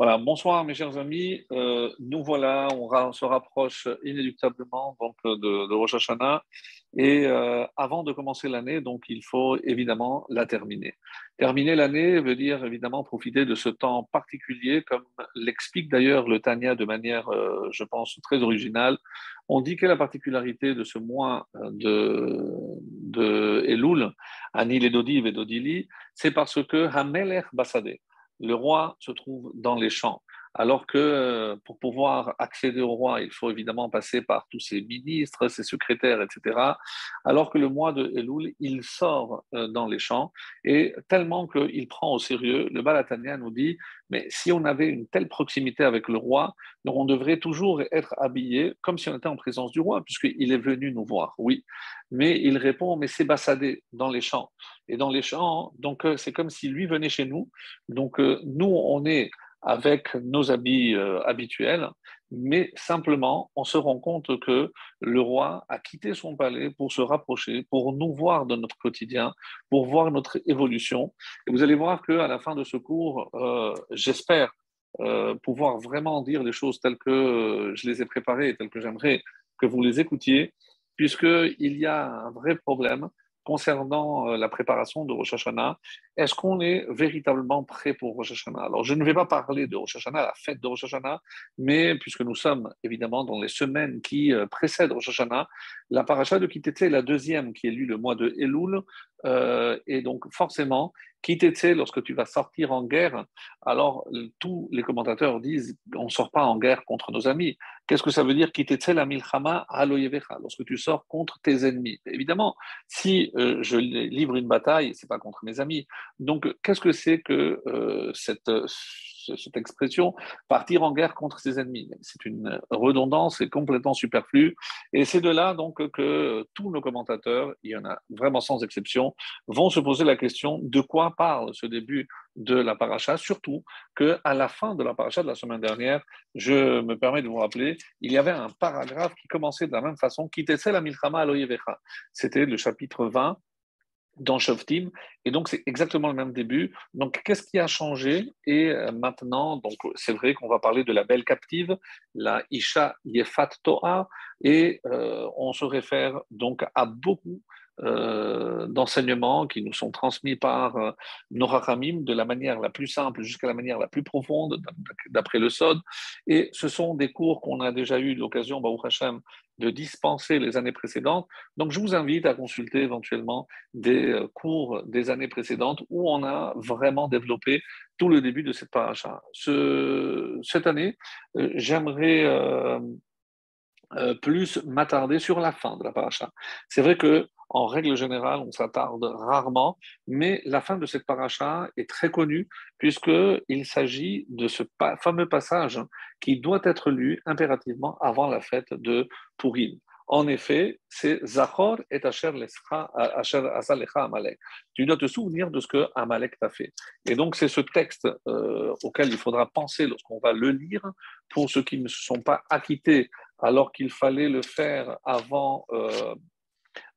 Voilà, bonsoir mes chers amis. Euh, nous voilà, on, se rapproche inéluctablement donc de, de Rosh Hashanah. Et euh, avant de commencer l'année, donc il faut évidemment la terminer. Terminer l'année veut dire évidemment profiter de ce temps particulier, comme l'explique d'ailleurs le Tania de manière, euh, je pense, très originale. On dit que la particularité de ce mois de, Elul, Anil et Dodiv et Dodili, c'est parce que Hamelech Basadeh le roi se trouve dans les champs. Alors que euh, pour pouvoir accéder au roi, il faut évidemment passer par tous ses ministres, ses secrétaires, etc. Alors que le mois de Elul, il sort euh, dans les champs et tellement qu'il prend au sérieux, le Balatania nous dit, mais si on avait une telle proximité avec le roi, on devrait toujours être habillé comme si on était en présence du roi, puisqu'il est venu nous voir, oui. Mais il répond, mais c'est Bassadé dans les champs. Et dans les champs, donc euh, c'est comme si lui venait chez nous. Donc nous, on est avec nos habits euh, habituels, mais simplement on se rend compte que le roi a quitté son palais pour se rapprocher, pour nous voir dans notre quotidien, pour voir notre évolution. Et vous allez voir qu'à la fin de ce cours, euh, j'espère euh, pouvoir vraiment dire les choses telles que je les ai préparées, telles que j'aimerais que vous les écoutiez, puisqu'il y a un vrai problème concernant la préparation de Rosh Hashanah, est-ce qu'on est véritablement prêt pour Rosh Hashanah? Alors, je ne vais pas parler de Rosh Hashanah, la fête de Rosh Hashanah, mais puisque nous sommes évidemment dans les semaines qui euh, précèdent Rosh Hashanah, la paracha de Kitete, la deuxième qui est lue le mois de Elul, euh, et donc forcément, Kitete, lorsque tu vas sortir en guerre, alors tous les commentateurs disent on ne sort pas en guerre contre nos amis. Qu'est-ce que ça veut dire Kitete la milchama aloyevecha, lorsque tu sors contre tes ennemis? Évidemment, si euh, je livre une bataille, c'est pas contre mes amis. Donc, qu'est-ce que c'est que euh, cette cette expression, partir en guerre contre ses ennemis. C'est une redondance et complètement superflue. Et c'est de là donc que tous nos commentateurs, il y en a vraiment sans exception, vont se poser la question de quoi parle ce début de la paracha, surtout qu'à la fin de la paracha de la semaine dernière, je me permets de vous rappeler, il y avait un paragraphe qui commençait de la même façon, qui était la milchama aloyevecha. C'était le chapitre 20 dans Shoftim. Et donc, c'est exactement le même début. Donc, qu'est-ce qui a changé? Et euh, maintenant, donc, c'est vrai qu'on va parler de la belle captive, la Isha Yefat Toa, et euh, on se réfère donc à beaucoup euh, d'enseignements qui nous sont transmis par euh, de la manière la plus simple jusqu'à la manière la plus profonde, d'après le Sod. Et ce sont des cours qu'on a déjà eu l'occasion, Baruch Hashem, de dispenser les années précédentes. Donc, je vous invite à consulter éventuellement des euh, cours des années précédentes où on a vraiment développé tout le début de cette paracha. Ce, cette année, euh, plus m'attarder sur la fin de la paracha. C'est vrai que en règle générale, on s'attarde rarement, mais la fin de cette paracha est très connue puisqu'il s'agit de ce fameux passage qui doit être lu impérativement avant la fête de Purim. En effet, c'est Zachor et Asher Asalecha Amalek. Tu dois te souvenir de ce que Amalek t'a fait. Et donc, c'est ce texte euh, auquel il faudra penser lorsqu'on va le lire pour ceux qui ne se sont pas acquittés alors qu'il fallait le faire avant, euh,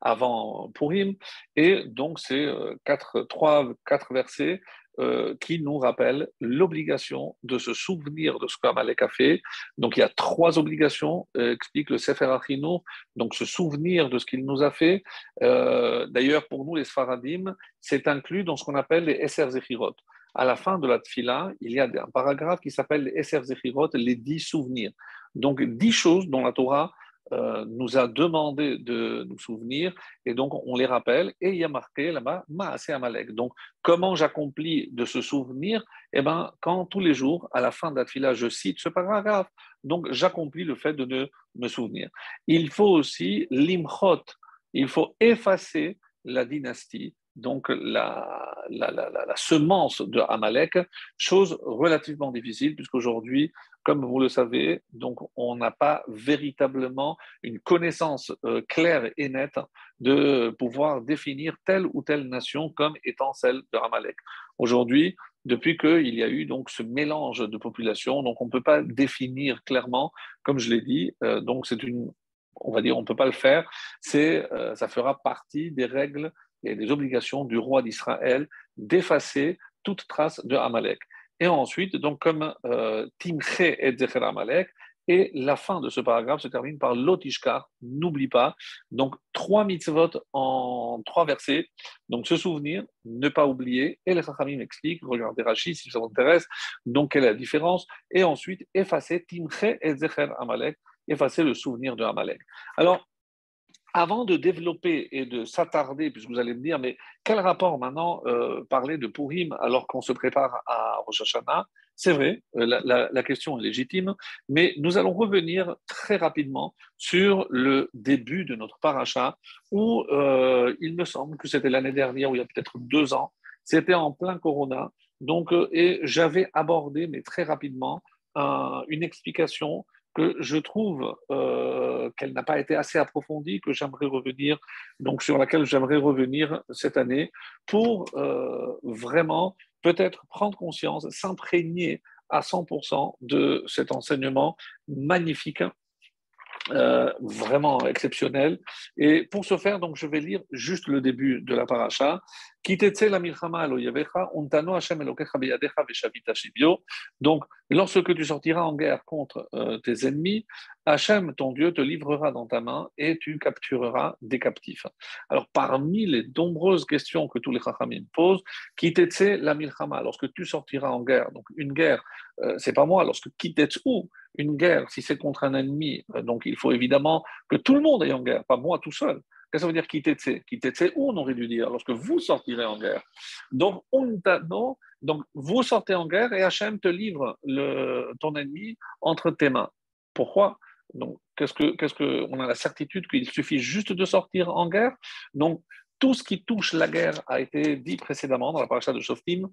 avant Purim. Et donc, c'est euh, quatre, trois, quatre versets euh, qui nous rappellent l'obligation de se souvenir de ce qu'Amalek a fait. Donc, il y a trois obligations, euh, explique le Sefer Achinu, donc se souvenir de ce qu'il nous a fait. D'ailleurs, pour nous, les Sfaradim, c'est inclus dans ce qu'on appelle les Esser Zechirot. À la fin de la Tfila, il y a un paragraphe qui s'appelle Zechirot, les dix souvenirs. Donc, dix choses dont la Torah euh, nous a demandé de nous souvenir, et donc on les rappelle, et il y a marqué là-bas, Maasé Amalek. Donc, comment j'accomplis de se souvenir? Eh bien, quand tous les jours, à la fin de la je cite ce paragraphe, donc j'accomplis le fait de me souvenir. Il faut aussi l'imchot, il faut effacer la dynastie, donc la, la, la, la, semence de Amalek, chose relativement difficile, puisqu'aujourd'hui, comme vous le savez, donc on n'a pas véritablement une connaissance euh, claire et nette de pouvoir définir telle ou telle nation comme étant celle de Amalek. Aujourd'hui, depuis qu'il y a eu donc ce mélange de populations, donc on ne peut pas définir clairement, comme je l'ai dit, euh, donc c'est une, on va dire, on ne peut pas le faire, c'est, euh, ça fera partie des règles et des obligations du roi d'Israël d'effacer toute trace de Amalek. Et ensuite, donc comme euh, Timche et Zecher Amalek, et la fin de ce paragraphe se termine par l'otishkar, n'oublie pas. Donc, trois mitzvot en trois versets. Donc, se souvenir, ne pas oublier. Et les Chachamim explique, regardez Rachid si ça vous intéresse, donc quelle est la différence. Et ensuite, effacer Timche et Zecher Amalek, effacer le souvenir de Amalek. Alors, avant de développer et de s'attarder, puisque vous allez me dire, mais quel rapport maintenant euh, parler de Purim alors qu'on se prépare à Rosh Hashanah? C'est vrai, euh, la, question est légitime, mais nous allons revenir très rapidement sur le début de notre paracha, où euh, il me semble que c'était l'année dernière, ou il y a peut-être deux ans, c'était en plein Corona, donc, et j'avais abordé, mais très rapidement, une explication que je trouve euh, qu'elle n'a pas été assez approfondie, que j'aimerais revenir, donc sur laquelle j'aimerais revenir cette année pour euh, vraiment peut-être prendre conscience, s'imprégner à 100% de cet enseignement magnifique euh, vraiment exceptionnel. Et pour ce faire, donc, je vais lire juste le début de la paracha. Donc, lorsque tu sortiras en guerre contre euh, tes ennemis, Hachem, ton Dieu, te livrera dans ta main et tu captureras des captifs. Alors, parmi les nombreuses questions que tous les Chachamim posent, Kitetse lorsque tu sortiras en guerre, donc une guerre, euh, c'est pas moi, lorsque où une guerre, si c'est contre un ennemi, euh, donc il faut évidemment que tout le monde aille en guerre, pas moi tout seul. Qu'est-ce que ça veut dire kitetse Kitetse, où on aurait dû dire, lorsque vous sortirez en guerre. Donc, on, donc vous sortez en guerre et Hachem te livre ton ennemi entre tes mains. Pourquoi? Donc, qu'est-ce que, qu'est-ce que, on a la certitude qu'il suffit juste de sortir en guerre? Donc, tout ce qui touche la guerre a été dit précédemment dans la paracha de Shoftim.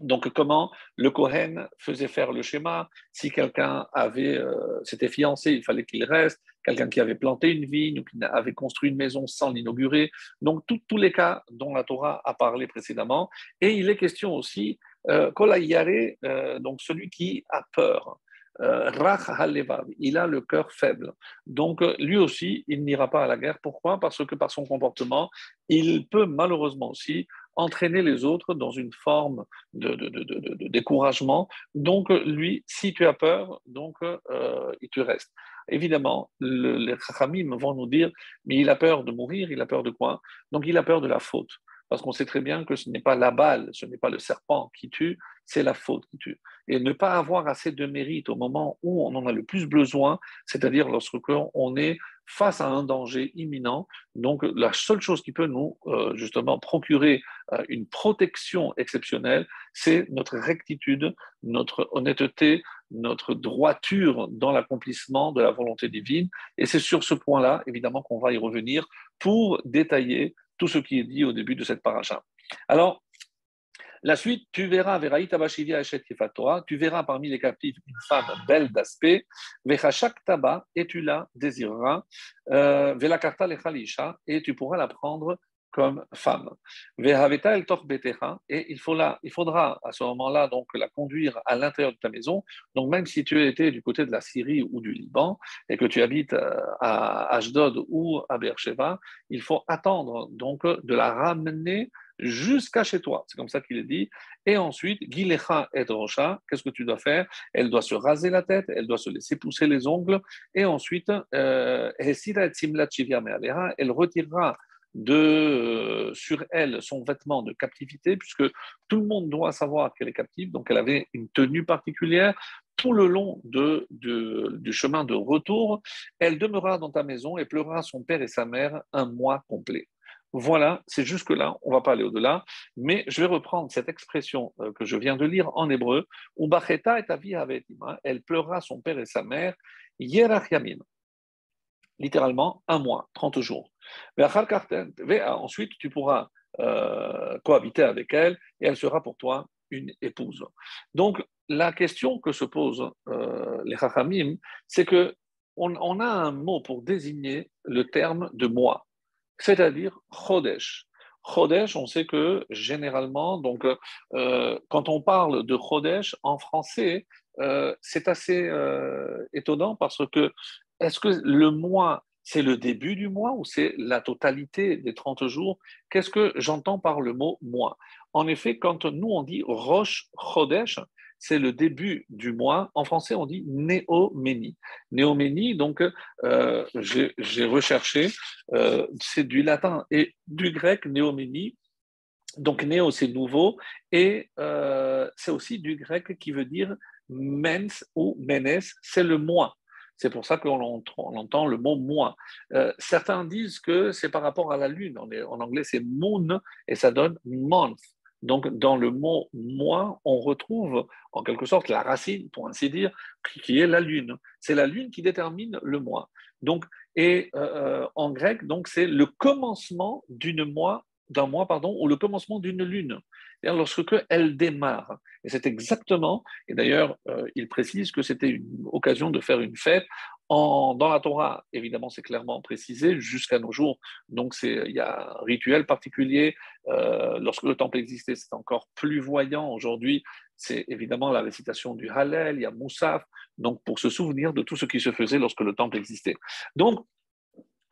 Donc, comment le Kohen faisait faire le schéma Si quelqu'un avait, euh, s'était fiancé, il fallait qu'il reste. Quelqu'un qui avait planté une vigne ou qui avait construit une maison sans l'inaugurer. Donc, tous les cas dont la Torah a parlé précédemment. Et il est question aussi, euh, euh donc celui qui a peur. Euh, il a le cœur faible. Donc lui aussi, il n'ira pas à la guerre. Pourquoi? Parce que par son comportement, il peut malheureusement aussi entraîner les autres dans une forme de, découragement. Donc lui, si tu as peur, donc euh, tu restes. Évidemment, les Chachamim vont nous dire, mais il a peur de mourir, il a peur de quoi? Donc il a peur de la faute parce qu'on sait très bien que ce n'est pas la balle, ce n'est pas le serpent qui tue, c'est la faute qui tue. Et ne pas avoir assez de mérite au moment où on en a le plus besoin, c'est-à-dire lorsque on est face à un danger imminent. Donc la seule chose qui peut nous euh, justement procurer euh, une protection exceptionnelle, c'est notre rectitude, notre honnêteté, notre droiture dans l'accomplissement de la volonté divine. Et c'est sur ce point-là, évidemment, qu'on va y revenir pour détailler tout ce qui est dit au début de cette paracha. Alors, la suite, tu verras, tu verras parmi les captifs une femme belle d'aspect, taba, et tu la désireras, euh, et tu pourras la prendre comme femme. Et il, il faudra à ce moment-là donc la conduire à l'intérieur de ta maison. Donc même si tu étais du côté de la Syrie ou du Liban et que tu habites euh, à Ashdod ou à Beersheba, il faut attendre donc de la ramener jusqu'à chez toi. C'est comme ça qu'il est dit. Et ensuite, Gilecha et Rocha, qu'est-ce que tu dois faire? Elle doit se raser la tête, elle doit se laisser pousser les ongles. Et ensuite, euh, elle retirera de, euh, sur elle son vêtement de captivité, puisque tout le monde doit savoir qu'elle est captive, donc elle avait une tenue particulière. Tout le long du chemin de retour, elle demeurera dans ta maison et pleurera son père et sa mère un mois complet. Voilà, c'est jusque-là, on ne va pas aller au-delà, mais je vais reprendre cette expression euh, que je viens de lire en hébreu, Ubacheta et avec elle pleurera son père et sa mère, Yamim littéralement un mois, 30 jours. Ensuite, tu pourras euh, cohabiter avec elle et elle sera pour toi une épouse. Donc, la question que se posent euh, les Chachamim, c'est que on, a un mot pour désigner le terme de mois, c'est-à-dire Chodesh. Chodesh, on sait que généralement, donc, euh, quand on parle de Chodesh en français, c'est assez étonnant parce que est-ce que le mois c'est le début du mois ou c'est la totalité des 30 jours? Qu'est-ce que j'entends par le mot mois? En effet, quand nous on dit Rosh Chodesh, c'est le début du mois. En français, on dit néoménie. Néoménie, donc, euh, j'ai recherché, euh, c'est du latin et du grec néoménie. Donc, néo, c'est nouveau, et euh, c'est aussi du grec qui veut dire mens ou menes, c'est le mois. C'est pour ça qu'on entend le mot mois. certains disent que c'est par rapport à la lune. En anglais, c'est moon et ça donne month. Donc, dans le mot mois, on retrouve en quelque sorte la racine, pour ainsi dire, qui est la lune. C'est la lune qui détermine le mois. Donc, et euh, en grec, donc c'est le commencement d'une mois, d'un mois, pardon, ou le commencement d'une lune. Lorsque elle démarre. Et c'est exactement, et d'ailleurs, euh, il précise que c'était une occasion de faire une fête dans la Torah, évidemment, c'est clairement précisé jusqu'à nos jours. Donc, il y a un rituel particulier. Euh, lorsque le temple existait, c'est encore plus voyant. Aujourd'hui, c'est évidemment la récitation du Hallel, il y a Moussaf, donc pour se souvenir de tout ce qui se faisait lorsque le temple existait. Donc,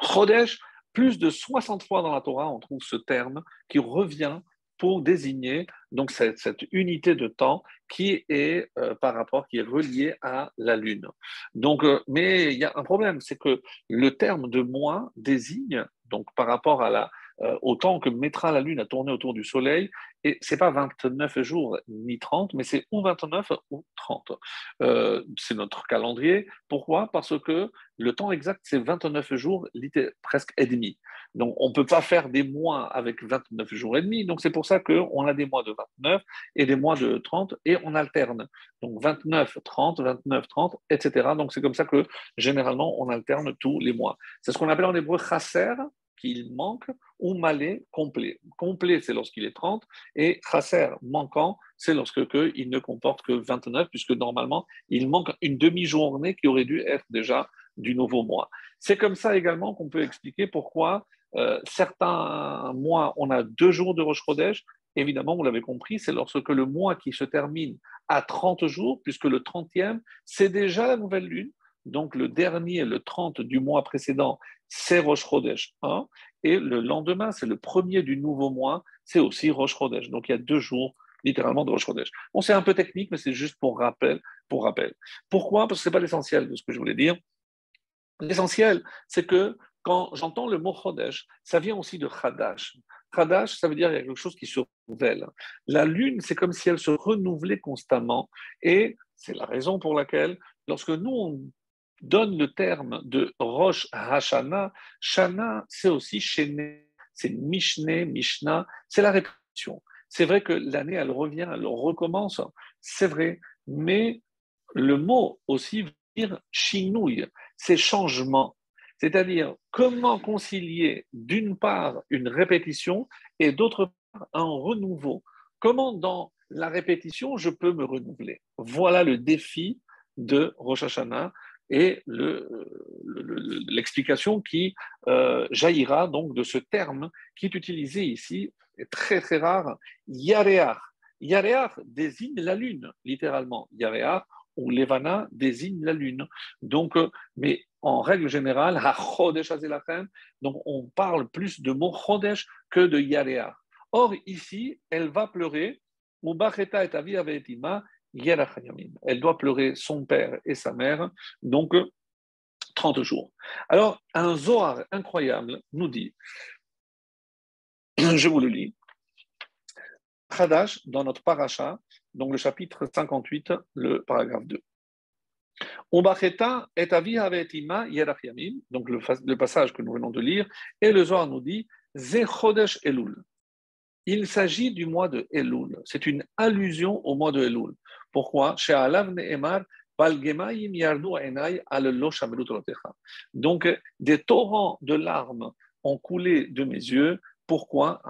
Chodesh, plus de 60 fois dans la Torah, on trouve ce terme qui revient pour désigner donc cette, unité de temps qui est euh, par rapport, qui est reliée à la Lune. Donc, euh, mais il y a un problème, c'est que le terme de mois désigne, donc par rapport à la, euh, au temps que mettra la Lune à tourner autour du Soleil, et c'est pas 29 jours ni 30, mais c'est ou 29 ou 30. c'est notre calendrier. Pourquoi? Parce que le temps exact, c'est 29 jours, presque et demi. Donc, on ne peut pas faire des mois avec 29 jours et demi. Donc, c'est pour ça qu'on a des mois de 29 et des mois de 30 et on alterne. Donc, 29, 30, 29, 30, etc. Donc, c'est comme ça que généralement, on alterne tous les mois. C'est ce qu'on appelle en hébreu chasser, qu'il manque, ou malé, complet. Complet, c'est lorsqu'il est 30, et chasser, manquant, c'est lorsque il ne comporte que 29, puisque normalement, il manque une demi-journée qui aurait dû être déjà du nouveau mois. C'est comme ça également qu'on peut expliquer pourquoi euh, certains mois, on a deux jours de Rosh Chodesh. Évidemment, vous l'avez compris, c'est lorsque le mois qui se termine à 30 jours, puisque le 30e, c'est déjà la nouvelle lune. Donc, le dernier, le 30 du mois précédent, c'est Rosh Chodesh 1. Et le lendemain, c'est le premier du nouveau mois, c'est aussi Rosh Chodesh. Donc, il y a deux jours littéralement de Rosh Chodesh. Bon, c'est un peu technique, mais c'est juste pour rappel. Pour rappel. Pourquoi? Parce que ce n'est pas l'essentiel de ce que je voulais dire. L'essentiel, c'est que quand j'entends le mot Chodesh, ça vient aussi de Chadash. Chadash, ça veut dire qu'il y a quelque chose qui se renouvelle. La lune, c'est comme si elle se renouvelait constamment. Et c'est la raison pour laquelle, lorsque nous, on donne le terme de Rosh Hashana, Shana, c'est aussi Shene, c'est Mishne, Mishnah, c'est la répétition. C'est vrai que l'année, elle revient, elle recommence, c'est vrai, mais le mot aussi veut dire chinouille, c'est changement. C'est-à-dire comment concilier d'une part une répétition et d'autre part un renouveau. Comment dans la répétition je peux me renouveler? Voilà le défi de Rosh Hashanah et l'explication qui euh, jaillira donc de ce terme qui est utilisé ici, est très très rare, Yareach. Yareach désigne la lune, littéralement. Yareach ou Levana désigne la lune. Donc, euh, mais en règle générale, donc on parle plus de mot Chodesh que de Yareach. Or, ici, elle va pleurer, elle doit pleurer son père et sa mère, donc 30 jours. Alors, un Zohar incroyable nous dit, je vous le lis, Hadash, dans notre paracha, donc le chapitre 58, le paragraphe 2. Donc le, passage que nous venons de lire, et le Zohar nous dit Zechodesh Elul. Il s'agit du mois de Elul. C'est une allusion au mois de Elul. Pourquoi? Donc, des torrents de larmes ont coulé de mes yeux. Pourquoi?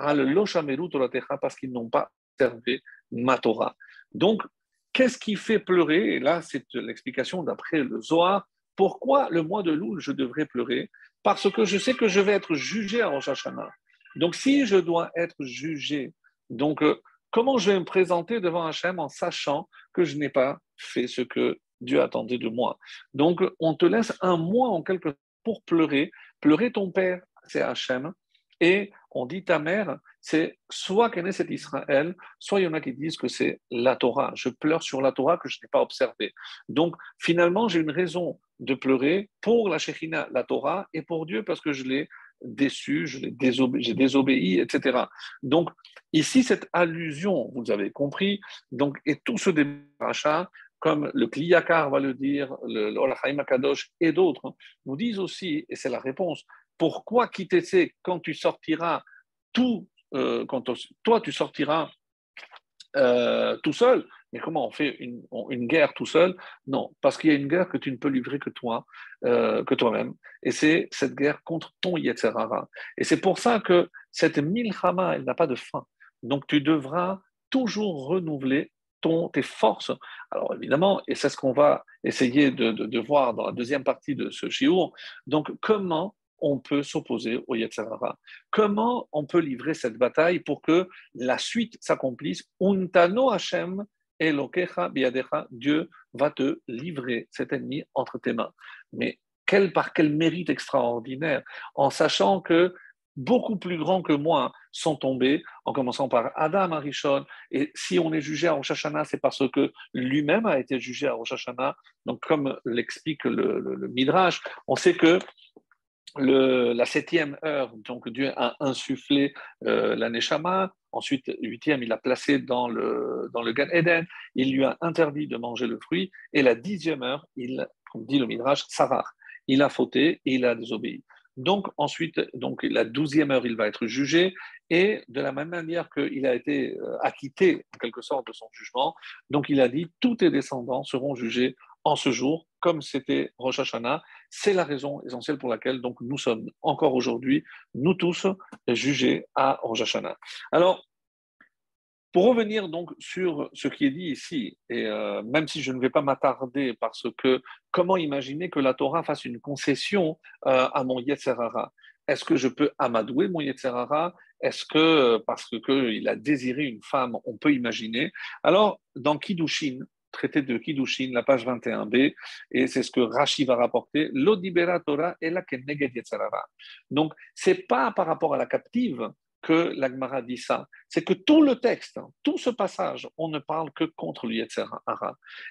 Parce qu'ils n'ont pas servi ma Torah. Donc, qu'est-ce qui fait pleurer? Et là, c'est l'explication d'après le Zohar. Pourquoi le mois de Loul, je devrais pleurer? Parce que je sais que je vais être jugé à Rosh Hashanah. Donc, si je dois être jugé, donc, euh, comment je vais me présenter devant Hachem en sachant que je n'ai pas fait ce que Dieu attendait de moi? Donc, on te laisse un mois en quelque pour pleurer pleurer ton père, c'est Hachem, et on dit ta mère, c'est soit Knesset Israël, soit il y en a qui disent que c'est la Torah. Je pleure sur la Torah que je n'ai pas observée. Donc finalement, j'ai une raison de pleurer pour la Shekhinah, la Torah, et pour Dieu parce que je l'ai déçu, j'ai désobéi, etc. Donc ici, cette allusion, vous avez compris, donc, et tout ce débarrachat, comme le Kliyakar va le dire, le l'Olachaim Akadosh et d'autres, nous disent aussi, et c'est la réponse, pourquoi quitter quand tu sortiras tout, euh, quand toi tu sortiras euh, tout seul Mais comment on fait une, guerre tout seul? Non, parce qu'il y a une guerre que tu ne peux livrer que toi, euh, que toi-même, et c'est cette guerre contre ton Yetzerara. Et c'est pour ça que cette milchama, elle n'a pas de fin. Donc tu devras toujours renouveler ton, tes forces. Alors évidemment, et c'est ce qu'on va essayer de, de, voir dans la deuxième partie de ce shiur, donc comment on peut s'opposer au Yetzirah Comment on peut livrer cette bataille pour que la suite s'accomplisse? Untano Hashem Elokecha biadecha, Dieu va te livrer cet ennemi entre tes mains. Mais quel, par quel mérite extraordinaire, en sachant que beaucoup plus grands que moi sont tombés, en commençant par Adam Arishon. Et si on est jugé à Rosh Hashanah, c'est parce que lui-même a été jugé à Rosh Hashanah. Donc, comme l'explique le, Midrash, on sait que la septième heure, donc Dieu a insufflé euh, la Neshama. Ensuite, huitième, il l'a placé dans le, dans le Gan Eden. Il lui a interdit de manger le fruit. Et la dixième heure, il, comme dit le Midrash, Savar. Il a fauté et il a désobéi. Donc ensuite, donc la douzième heure, il va être jugé et de la même manière qu'il a été euh, acquitté en quelque sorte de son jugement, donc il a dit tous tes descendants seront jugés en ce jour, comme c'était Rosh Hashanah. C'est la raison essentielle pour laquelle donc nous sommes encore aujourd'hui, nous tous, jugés à Rosh Hashanah. Alors, pour revenir donc sur ce qui est dit ici, et euh, même si je ne vais pas m'attarder parce que comment imaginer que la Torah fasse une concession euh, à mon Yetzerara? Est-ce que je peux amadouer mon Yetzerara? Est-ce que parce qu'il a désiré une femme, on peut imaginer? Alors, dans Kiddushin, traité de Kiddushin, la page 21b, et c'est ce que Rashi va rapporter, l'odibera Torah est la keneged Yetzerara. Donc, c'est pas par rapport à la captive que l'Agmara dit ça. C'est que tout le texte, tout ce passage, on ne parle que contre le.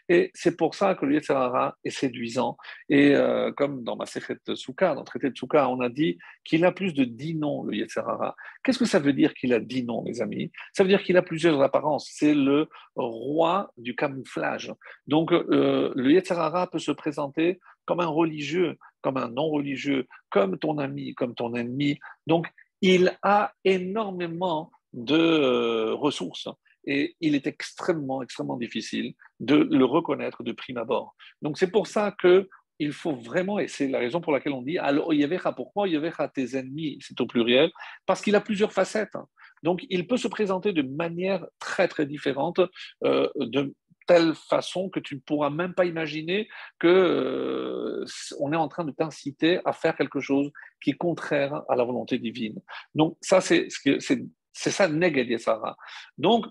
Et c'est pour ça que le est séduisant. Et euh, comme dans ma Sechet Souka, dans le traité de Souka, on a dit qu'il a plus de dix noms, le Yetzerara. Qu'est-ce que ça veut dire qu'il a dix noms, mes amis? Ça veut dire qu'il a plusieurs apparences. C'est le roi du camouflage. Donc, euh, le Yetzerara peut se présenter comme un religieux, comme un non-religieux, comme ton ami, comme ton ennemi. Donc, il a énormément de euh, ressources et il est extrêmement, extrêmement difficile de le reconnaître de prime abord. Donc c'est pour ça que il faut vraiment, et c'est la raison pour laquelle on dit alors pourquoi Yevecha tes ennemis, c'est au pluriel, parce qu'il a plusieurs facettes. Donc il peut se présenter de manière très très différente, euh, de telle façon que tu ne pourras même pas imaginer que euh, on est en train de t'inciter à faire quelque chose qui est contraire à la volonté divine. Donc ça c'est c'est ça Neged Yesara. Donc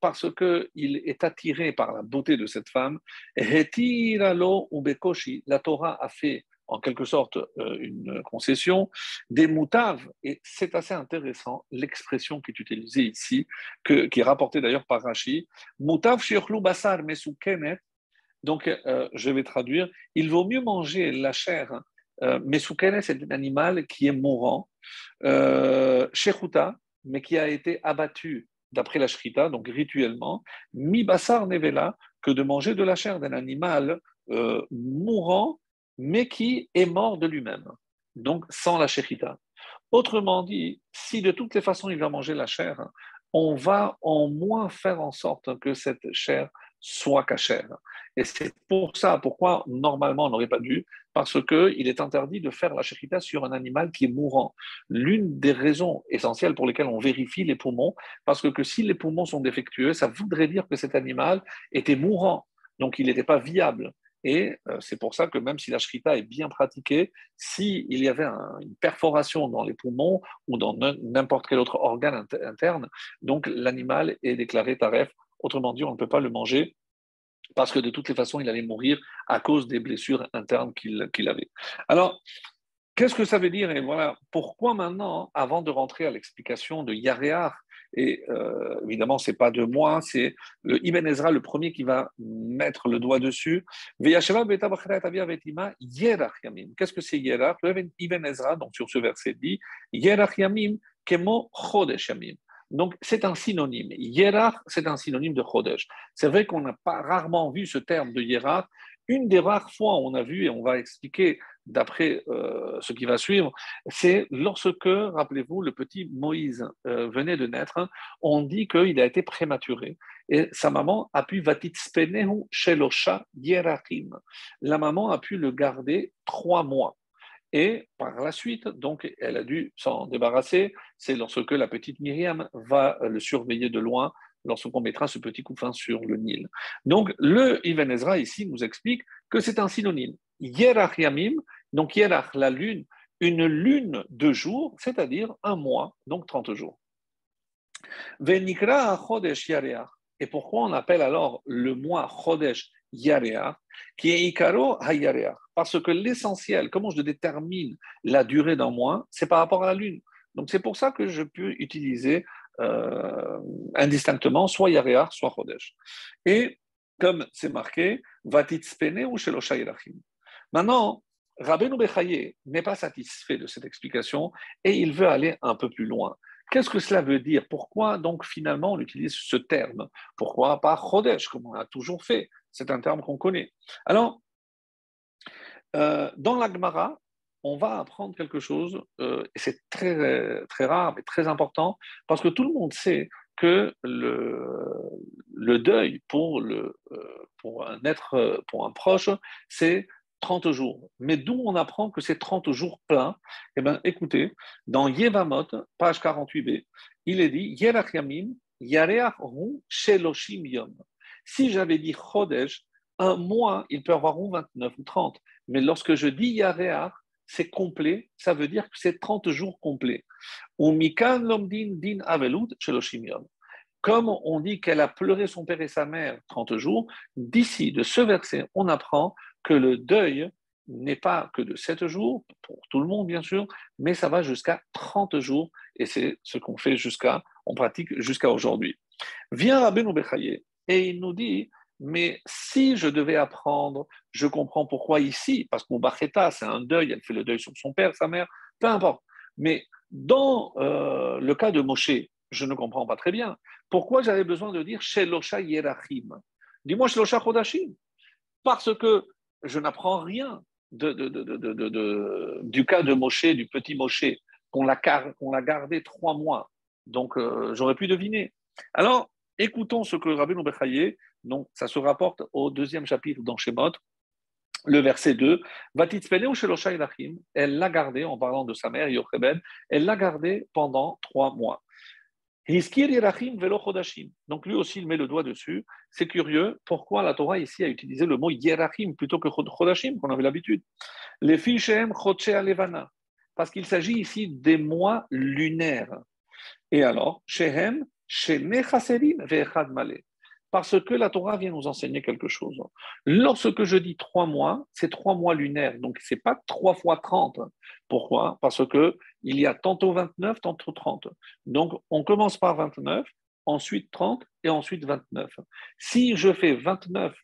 parce qu'il est attiré par la beauté de cette femme, la Torah a fait en quelque sorte euh, une concession, des moutaves, et c'est assez intéressant l'expression qui est utilisée ici, qui est rapportée d'ailleurs par Rashi, moutav shirchlu basar donc euh, je vais traduire, il vaut mieux manger la chair, euh, c'est un animal qui est mourant, euh, mais qui a été abattu d'après la shrita, donc rituellement, mi basar nevela, que de manger de la chair d'un animal euh, mourant mais qui est mort de lui-même, donc sans la shechita. Autrement dit, si de toutes les façons il va manger la chair, on va en moins faire en sorte que cette chair soit cachère. Et c'est pour ça pourquoi normalement on n'aurait pas dû, parce qu'il est interdit de faire la shechita sur un animal qui est mourant. L'une des raisons essentielles pour lesquelles on vérifie les poumons, parce que, que si les poumons sont défectueux, ça voudrait dire que cet animal était mourant, donc il n'était pas viable. Et euh, c'est pour ça que même si la shrita est bien pratiquée, s'il y avait une perforation dans les poumons ou dans n'importe quel autre organe interne, donc l'animal est déclaré taref. Autrement dit, on ne peut pas le manger parce que de toutes les façons, il allait mourir à cause des blessures internes qu'il avait. Alors, qu'est-ce que ça veut dire? Et voilà, pourquoi maintenant, avant de rentrer à l'explication de Yaréar, et euh, évidemment, ce n'est pas de moi, c'est le Ibn Ezra, le premier qui va mettre le doigt dessus. Qu'est-ce que c'est Yerach? Ibn Ezra, donc sur ce verset, dit Yerach Yamim, Kemo Chodesh Yamim. Donc, c'est un synonyme. Yerach, c'est un synonyme de Chodesh. C'est vrai qu'on n'a pas rarement vu ce terme de Yerach. Une des rares fois où on a vu, et on va expliquer d'après euh, ce qui va suivre, c'est lorsque, rappelez-vous, le petit Moïse euh, venait de naître, on dit qu'il a été prématuré. Et sa maman a pu vatitspenehu shelosha yerachim. La maman a pu le garder trois mois. Et par la suite, donc, elle a dû s'en débarrasser. C'est lorsque la petite Myriam va le surveiller de loin, lorsqu'on mettra ce petit couffin sur le Nil. Donc, le Ibn Ezra ici nous explique que c'est un synonyme. Yerach Yamim, donc Yerach, la lune, une lune de jours, c'est-à-dire un mois, donc 30 jours. Venikra Chodesh Yareach. Et pourquoi on appelle alors le mois Chodesh Yareach, qui est Ikaro Parce que l'essentiel, comment je détermine la durée d'un mois, c'est par rapport à la lune. Donc c'est pour ça que je peux utiliser euh, indistinctement soit Yareach, soit Chodesh. Et comme c'est marqué, ou Shelosha Maintenant, Rabbeinu Bechaye n'est pas satisfait de cette explication et il veut aller un peu plus loin. Qu'est-ce que cela veut dire? Pourquoi donc finalement on utilise ce terme? Pourquoi pas Chodesh, comme on a toujours fait? C'est un terme qu'on connaît. Alors, euh, dans l'Agmara, on va apprendre quelque chose, euh, et c'est très, très rare, mais très important, parce que tout le monde sait que le, le deuil pour, le, euh, pour un être, pour un proche, c'est 30 jours. Mais d'où on apprend que c'est 30 jours pleins? Eh bien, écoutez, dans Yevamot, page 48b, il est dit Yerach Yamim, Sheloshim Yom. Si j'avais dit Chodesh, un mois, il peut avoir 29 ou 30. Mais lorsque je dis Yareach, c'est complet, ça veut dire que c'est 30 jours complets. Ou Mikan Lomdin Din Avelut Sheloshim Yom. Comme on dit qu'elle a pleuré son père et sa mère 30 jours, d'ici, de ce verset, on apprend que le deuil n'est pas que de 7 jours, pour tout le monde bien sûr, mais ça va jusqu'à 30 jours, et c'est ce qu'on fait jusqu'à, on pratique jusqu'à aujourd'hui. Vient Rabbeinu Bechaye, et il nous dit, mais si je devais apprendre, je comprends pourquoi ici, parce que mon c'est un deuil, elle fait le deuil sur son père, sa mère, peu importe. Mais dans euh, le cas de Moshe, je ne comprends pas très bien. Pourquoi j'avais besoin de dire Shelosha Yerachim? Dis-moi Shelosha Chodashim. Parce que je n'apprends rien du cas de Moshe, du petit Moshe, qu'on l'a, gardé trois mois. Donc, euh, j'aurais pu deviner. Alors, écoutons ce que Rabbi Noubechaye, donc ça se rapporte au deuxième chapitre dans Shemot, le verset 2, elle l'a gardé, en parlant de sa mère, Yochebed, elle l'a gardé pendant trois mois. Donc lui aussi, il met le doigt dessus. C'est curieux, pourquoi la Torah ici a utilisé le mot Yerachim plutôt que Chodashim, qu'on avait l'habitude? Les Fishem Levana, parce qu'il s'agit ici des mois lunaires. Et alors, Shehem, Ve'echad Male parce que la Torah vient nous enseigner quelque chose. Lorsque je dis trois mois, c'est trois mois lunaires, donc ce n'est pas trois fois trente. Pourquoi? Parce que il y a tantôt 29, tantôt 30. Donc on commence par 29, ensuite 30 et ensuite 29. Si je fais 29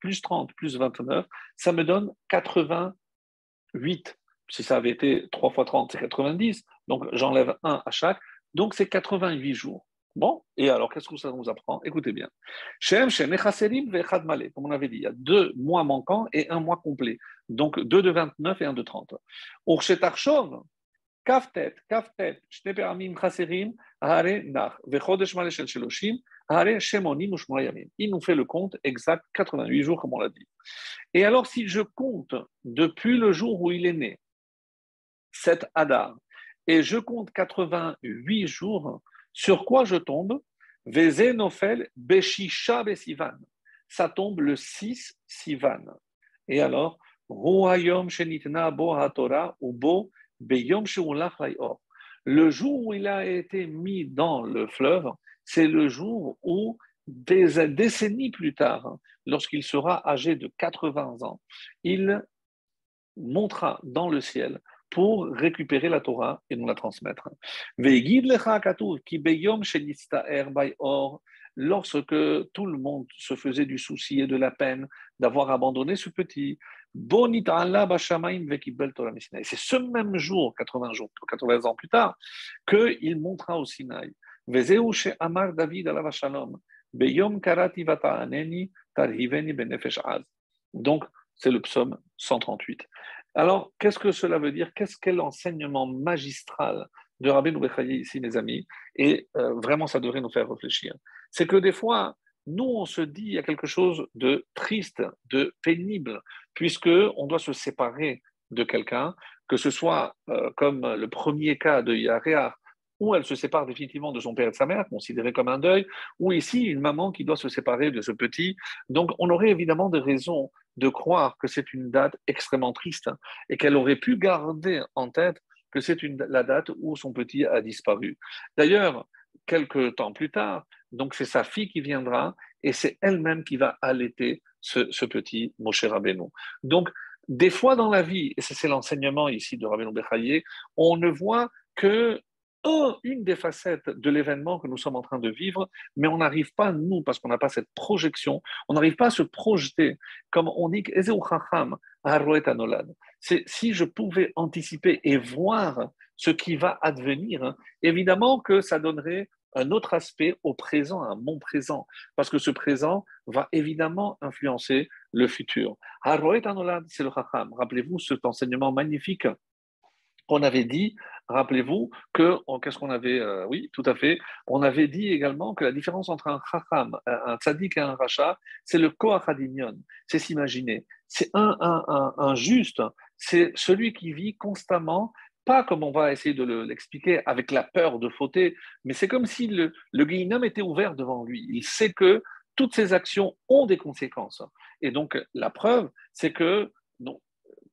plus 30 plus 29, ça me donne 88. Si ça avait été 3 fois 30, c'est 90. Donc j'enlève un à chaque. Donc c'est 88 jours. Bon, et alors qu'est-ce que ça nous apprend? Écoutez bien. Shem, Shem, comme on avait dit, il y a deux mois manquants et un mois complet. Donc deux de 29 et un de 30. Urshet Arshov, Shel Sheloshim, Hare Shemonim Ushmoyamim. Il nous fait le compte exact, 88 jours, comme on l'a dit. Et alors, si je compte depuis le jour où il est né, cet Adar, et je compte 88 jours, sur quoi je tombe? Beshisha Besivan. Ça tombe le 6 Sivan. Et alors, Ruayom Shenitna Bo HaTorah ou Bo Le jour où il a été mis dans le fleuve, c'est le jour où des décennies plus tard, lorsqu'il sera âgé de 80 ans, il montera dans le ciel pour récupérer la Torah et nous la transmettre. Lorsque tout le monde se faisait du souci et de la peine d'avoir abandonné ce petit, c'est ce même jour, 80 jours, 80 ans plus tard, qu'il montra au Sinaï. Amar David Donc, c'est le psaume 138. Alors, qu'est-ce que cela veut dire? Qu'est-ce qu'est l'enseignement magistral de Rabbi Noubechaye ici, mes amis? Et euh, vraiment, ça devrait nous faire réfléchir. C'est que des fois, nous, on se dit il y a quelque chose de triste, de pénible, puisque on doit se séparer de quelqu'un, que ce soit euh, comme le premier cas de Yaréa, où elle se sépare définitivement de son père et de sa mère, considéré comme un deuil, ou ici une maman qui doit se séparer de ce petit. Donc on aurait évidemment des raisons de croire que c'est une date extrêmement triste et qu'elle aurait pu garder en tête que c'est la date où son petit a disparu. D'ailleurs, quelques temps plus tard, donc c'est sa fille qui viendra et c'est elle-même qui va allaiter ce, petit Moshe Rabbeinu. Donc, des fois dans la vie, et c'est l'enseignement ici de Rabbeinu Bechaye, on ne voit que une des facettes de l'événement que nous sommes en train de vivre, mais on n'arrive pas, nous, parce qu'on n'a pas cette projection, on n'arrive pas à se projeter, comme on dit, c'est si je pouvais anticiper et voir ce qui va advenir, évidemment que ça donnerait un autre aspect au présent, un mon présent, parce que ce présent va évidemment influencer le futur. c'est le Rappelez-vous cet enseignement magnifique qu'on avait dit, rappelez-vous, que, qu'est-ce qu'on avait, euh, oui, tout à fait, on avait dit également que la différence entre un chacham, un tzaddik et un rachat, c'est le koachadimion, c'est s'imaginer. C'est un, un, un, juste, c'est celui qui vit constamment pas comme on va essayer de l'expliquer avec la peur de fauter, mais c'est comme si le, le était ouvert devant lui. Il sait que toutes ses actions ont des conséquences. Et donc, la preuve, c'est que non,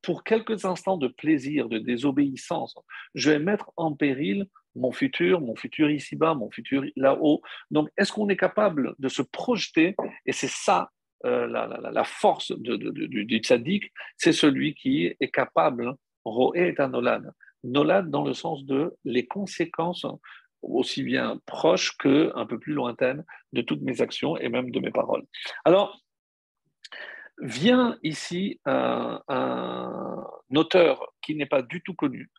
pour quelques instants de plaisir, de désobéissance, je vais mettre en péril mon futur, mon futur ici-bas, mon futur là-haut. Donc, est-ce qu'on est capable de se projeter? Et c'est ça euh, la, force du tzaddik, c'est celui qui est capable, roé un nolad. Dans le sens de les conséquences aussi bien proches que un peu plus lointaines de toutes mes actions et même de mes paroles. Alors, vient ici un, auteur qui n'est pas du tout connu.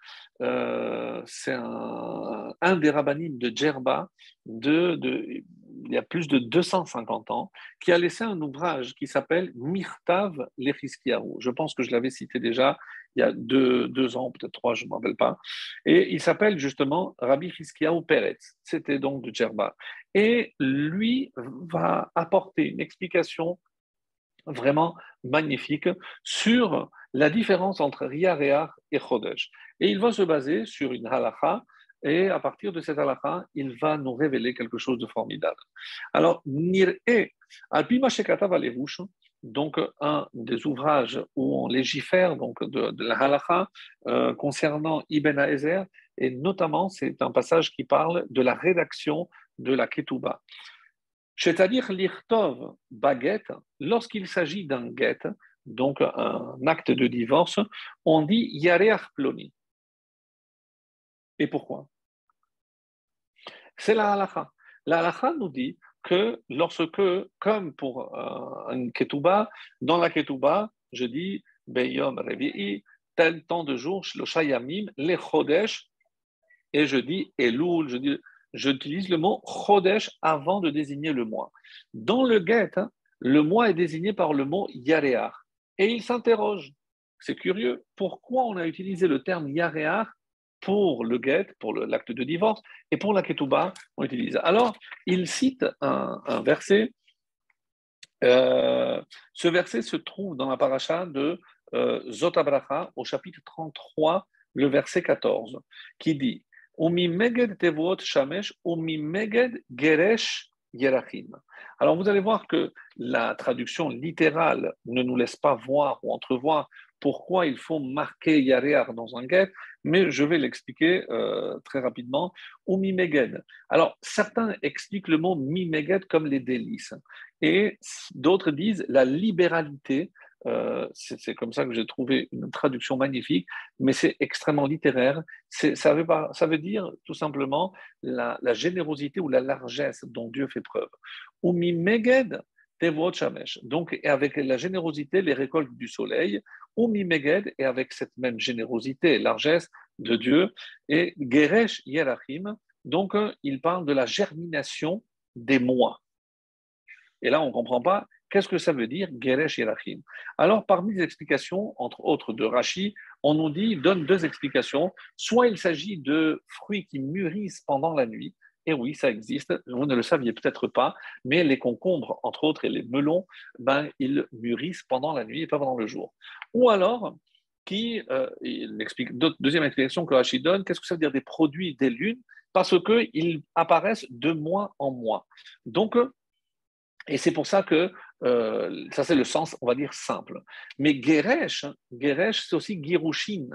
Euh, c'est un, des rabbinim de Djerba, de, il y a plus de 250 ans, qui a laissé un ouvrage qui s'appelle Mirtav Lechiskiahu. Je pense que je l'avais cité déjà il y a deux, ans, peut-être trois, je ne m'en rappelle pas. Et il s'appelle justement Rabbi Chiskiahu Peretz. C'était donc de Djerba. Et lui va apporter une explication vraiment magnifique sur la différence entre Riyah et Chodesh. Et il va se baser sur une halakha, et à partir de cette halakha, il va nous révéler quelque chose de formidable. Alors, Nir'e, Alpima Shekata donc un des ouvrages où on légifère donc de, la halakha euh, concernant Ibn Aezer, et notamment c'est un passage qui parle de la rédaction de la Ketouba. C'est-à-dire l'irtov baguette, lorsqu'il s'agit d'un get, donc un acte de divorce, on dit yareach ploni. Et pourquoi? C'est la halacha. La halacha nous dit que lorsque, comme pour euh, un ketouba, dans la ketouba, je dis beyom revi'i, tel temps de jour, le shayamim, le chodesh, et je dis elul, je dis j'utilise le mot Chodesh avant de désigner le mois. Dans le guet, hein, le mois est désigné par le mot Yareach. Et il s'interroge, c'est curieux, pourquoi on a utilisé le terme Yareach pour le guet, pour l'acte de divorce, et pour la ketouba, on utilise. Alors, il cite un, verset. Euh, ce verset se trouve dans la paracha de euh, Zotabracha, au chapitre 33, le verset 14, qui dit alors vous allez voir que la traduction littérale ne nous laisse pas voir ou entrevoir pourquoi il faut marquer Yarear dans un get, mais je vais l'expliquer euh, très rapidement. Ou. Alors, certains expliquent le mot Mimeged comme les délices, et d'autres disent la libéralité. Euh, c'est comme ça que j'ai trouvé une traduction magnifique, mais c'est extrêmement littéraire. Ça veut, dire tout simplement la, générosité ou la largesse dont Dieu fait preuve. Ou donc, avec la générosité, les récoltes du soleil, ou Mimeged, et avec cette même générosité et largesse de Dieu, et Geresh Yerachim, donc il parle de la germination des mois. Et là, on ne comprend pas qu'est-ce que ça veut dire Geresh Yerachim? Alors, parmi les explications, entre autres de Rashi, on nous dit, donne deux explications. Soit il s'agit de fruits qui mûrissent pendant la nuit, et oui, ça existe. Vous ne le saviez peut-être pas, mais les concombres, entre autres, et les melons, ben, ils mûrissent pendant la nuit et pas pendant le jour. Ou alors, qui, euh, il explique, deuxième explication que Rachid donne, qu'est-ce que ça veut dire des produits des lunes? Parce qu'ils apparaissent de mois en mois. Donc, et c'est pour ça que euh, ça c'est le sens, on va dire, simple. Mais Geresh, Geresh c'est aussi Girushin.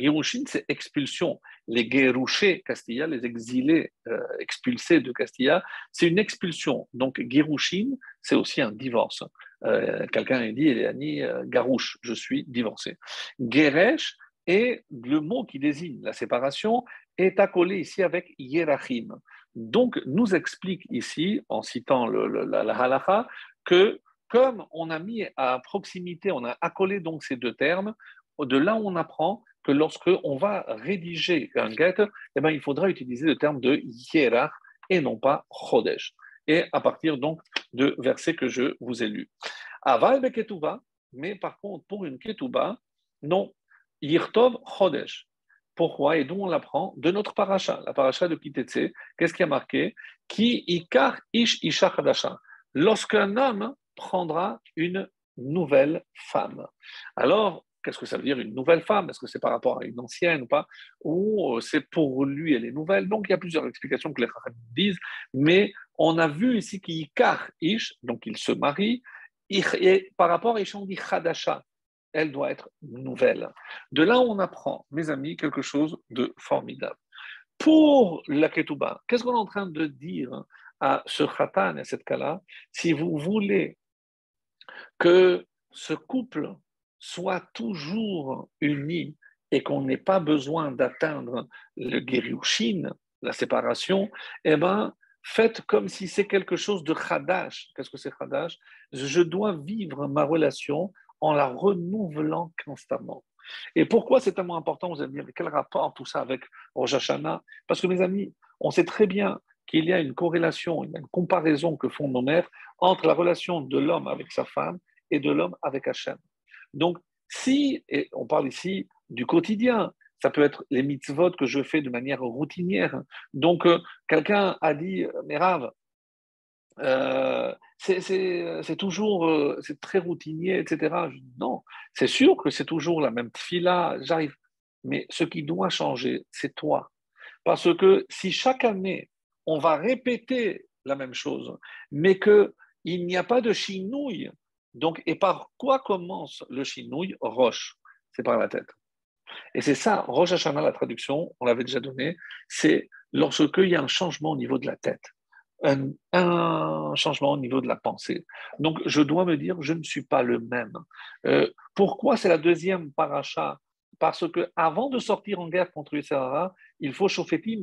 Girushin, c'est expulsion. Les Gerouchés Castilla, les exilés euh, expulsés de Castilla, c'est une expulsion. Donc Girushin, c'est aussi un divorce. Euh, quelqu'un a dit, Eliani euh, Garouche, je suis divorcé. Geresh est le mot qui désigne la séparation, est accolé ici avec Yerachim. Donc, nous explique ici, en citant la, la que comme on a mis à proximité, on a accolé donc ces deux termes, de là on apprend que lorsque on va rédiger un get, eh ben, il faudra utiliser le terme de hierach et non pas chodesh. Et à partir donc de versets que je vous ai lus. Aval ketuba, mais par contre pour une ketuba, non, yirtov chodesh. Pourquoi et d'où on l'apprend? De notre paracha, la paracha de Kitetse. Qu'est-ce qui a marqué? Ki ikar ish isha Lorsqu'un homme prendra une nouvelle femme. Alors, Qu'est-ce que ça veut dire une nouvelle femme? Est-ce que c'est par rapport à une ancienne ou pas? Ou euh, c'est pour lui elle est nouvelle. Donc il y a plusieurs explications que les Chachamim disent, mais on a vu ici qu'il kar ish, donc il se marie, et par rapport à Ishon dit elle doit être nouvelle. De là, on apprend, mes amis, quelque chose de formidable. Pour la Ketouba, qu'est-ce qu'on est en train de dire à ce Khatan, à cette cas-là Si vous voulez que ce couple soit toujours unis et qu'on n'ait pas besoin d'atteindre le guérushin, la séparation, eh bien, faites comme si c'est quelque chose de khadash. Qu'est-ce que c'est khadash? Je dois vivre ma relation en la renouvelant constamment. Et pourquoi c'est tellement important Vous allez me dire, quel rapport tout ça avec Rosh Parce que mes amis, on sait très bien qu'il y a une corrélation, une comparaison que font nos mères entre la relation de l'homme avec sa femme et de l'homme avec Hachem. Donc, si, et on parle ici du quotidien, ça peut être les mitzvot que je fais de manière routinière. Donc, euh, quelqu'un a dit, mais Rav, euh, c'est toujours, euh, c'est très routinier, etc. non, c'est sûr que c'est toujours la même fila, j'arrive. Mais ce qui doit changer, c'est toi. Parce que si chaque année, on va répéter la même chose, mais qu'il n'y a pas de chinouille donc, et par quoi commence le chinouille Roche, c'est par la tête. Et c'est ça, Roche Hashanah, la traduction, on l'avait déjà donné, c'est lorsqu'il y a un changement au niveau de la tête, un, changement au niveau de la pensée. Donc, je dois me dire, je ne suis pas le même. Euh, pourquoi c'est la deuxième paracha? Parce que avant de sortir en guerre contre les Sahara, il faut chauffer Tim,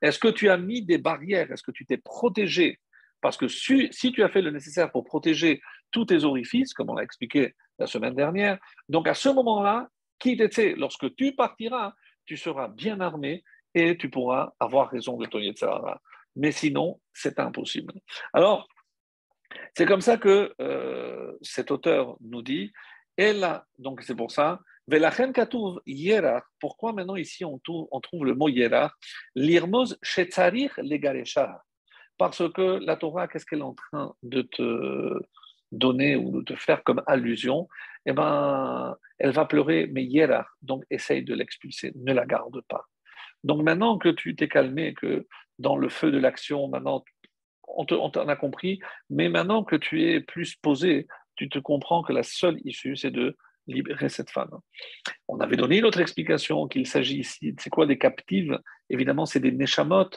Est-ce que tu as mis des barrières? Est-ce que tu t'es protégé parce que si, tu as fait le nécessaire pour protéger tous tes orifices, comme on l'a expliqué la semaine dernière, donc à ce moment-là, qui t'était, lorsque tu partiras, tu seras bien armé et tu pourras avoir raison de ton Yetzirah. Mais sinon, c'est impossible. Alors, c'est comme ça que euh, cet auteur nous dit, et là, donc c'est pour ça, pourquoi maintenant ici on trouve, le mot Yerach? L'irmoz Shetzarir Legareshah. Parce que la Torah, qu'est-ce qu'elle est en train de te donner ou de te faire comme allusion? Eh bien, elle va pleurer, mais Yerach, donc essaye de l'expulser, ne la garde pas. Donc maintenant que tu t'es calmé, que dans le feu de l'action, maintenant, on t'en a compris, mais maintenant que tu es plus posé, tu te comprends que la seule issue, c'est de libérer cette femme. On avait donné une autre explication qu'il s'agit ici, c'est quoi des captives? Évidemment, c'est des neshamot.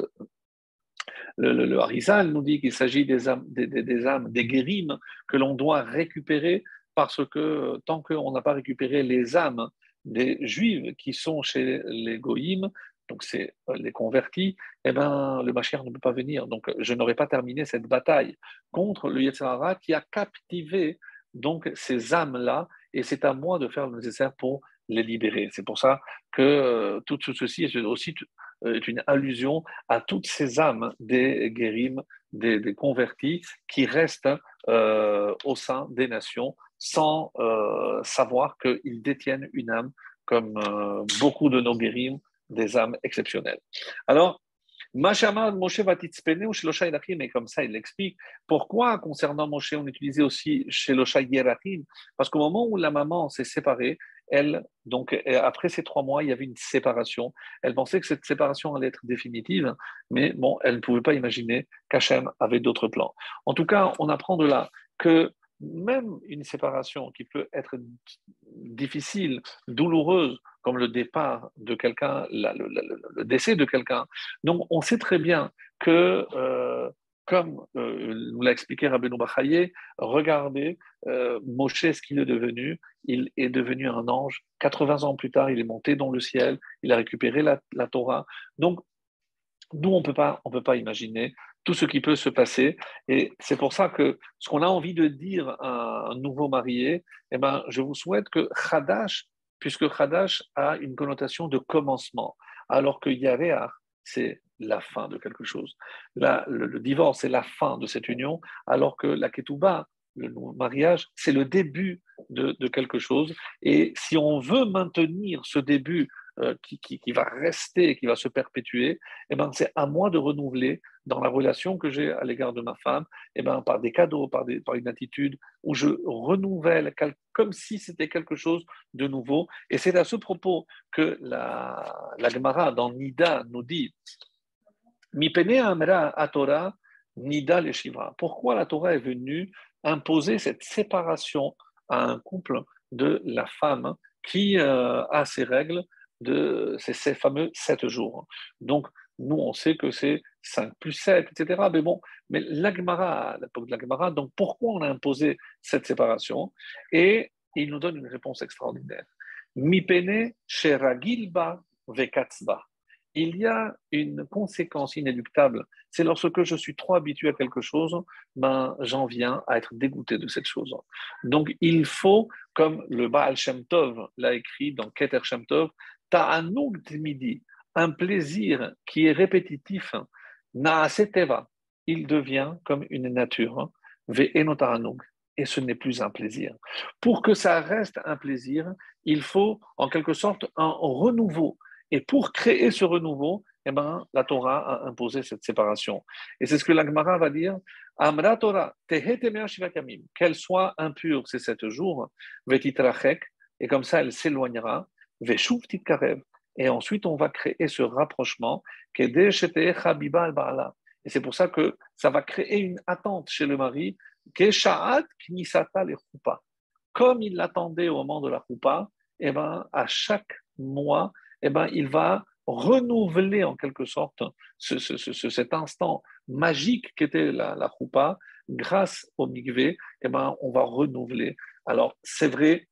Le, Harizal nous dit qu'il s'agit des âmes, des, âmes, des guérimes que l'on doit récupérer parce que tant qu'on n'a pas récupéré les âmes des juives qui sont chez les goïms, donc c'est euh, les convertis, eh ben, le Mashiach ne peut pas venir. Donc je n'aurais pas terminé cette bataille contre le Yetzirah qui a captivé donc ces âmes-là, et c'est à moi de faire le nécessaire pour les libérer. C'est pour ça que euh, tout ceci est aussi est une allusion à toutes ces âmes des guérimes, des, convertis, qui restent au sein des nations sans savoir qu'ils détiennent une âme, comme beaucoup de nos guérimes des âmes exceptionnelles. Alors, Moshe Vatitzpene ou Shelosha Yerachim, et comme ça il l'explique. Pourquoi, concernant Moshe, on utilisait aussi Shelosha Yerachim Parce qu'au moment où la maman s'est séparée, elle, donc après ces trois mois, il y avait une séparation. Elle pensait que cette séparation allait être définitive, mais bon, elle ne pouvait pas imaginer qu'Hachem avait d'autres plans. En tout cas, on apprend de là que même une séparation qui peut être difficile, douloureuse, comme le départ de quelqu'un, le, décès de quelqu'un. Donc, on sait très bien que, euh, comme euh, nous l'a expliqué Rabbeinu Bachaye, regardez euh, Moshe, ce qu'il est devenu. Il est devenu un ange. 80 ans plus tard, il est monté dans le ciel. Il a récupéré la, la Torah. Donc, nous, on on peut pas imaginer tout ce qui peut se passer. Et c'est pour ça que ce qu'on a envie de dire à un nouveau marié, eh ben, je vous souhaite que Khadash, puisque Khadash a une connotation de commencement, alors que Yareach, c'est la fin de quelque chose. Le, divorce, c'est la fin de cette union, alors que la Ketouba, le mariage, c'est le début de, quelque chose. Et si on veut maintenir ce début euh, qui, va rester, qui va se perpétuer, eh ben, c'est à moi de renouveler dans la relation que j'ai à l'égard de ma femme, eh ben, par des cadeaux, par, des, par une attitude où je renouvelle comme si c'était quelque chose de nouveau. Et c'est à ce propos que la, la Gemara dans Nida nous dit Mi amra Torah, Nida le Shivra. Pourquoi la Torah est venue imposer cette séparation à un couple de la femme qui euh, a ses règles de ces, fameux sept jours. Donc, nous, on sait que c'est 5 plus 7, etc. Mais bon, mais l'Agmara, l'époque de l'Agmara, donc pourquoi on a imposé cette séparation? Et il nous donne une réponse extraordinaire. Mipene sheragilba vekatzba il y a une conséquence inéluctable. C'est lorsque je suis trop habitué à quelque chose, ben, j'en viens à être dégoûté de cette chose. Donc, il faut, comme le Baal Shem Tov l'a écrit dans Keter Shem Tov, ta'anug midi, un plaisir qui est répétitif, na'aseteva, il devient comme une nature, ve'enotaranug, et ce n'est plus un plaisir. Pour que ça reste un plaisir, il faut en quelque sorte un renouveau. Et pour créer ce renouveau, eh ben, la Torah a imposé cette séparation. Et c'est ce que l'Agmara va dire. Amra Torah, qu'elle soit impure ces sept jours, et comme ça elle s'éloignera, et ensuite on va créer ce rapprochement, et c'est pour ça que ça va créer une attente chez le mari, comme il l'attendait au moment de la choupa, eh ben, à chaque mois, eh ben, il va renouveler en quelque sorte cet instant magique qu'était la, la grâce au mikvé, eh ben, on va renouveler. Alors, c'est vrai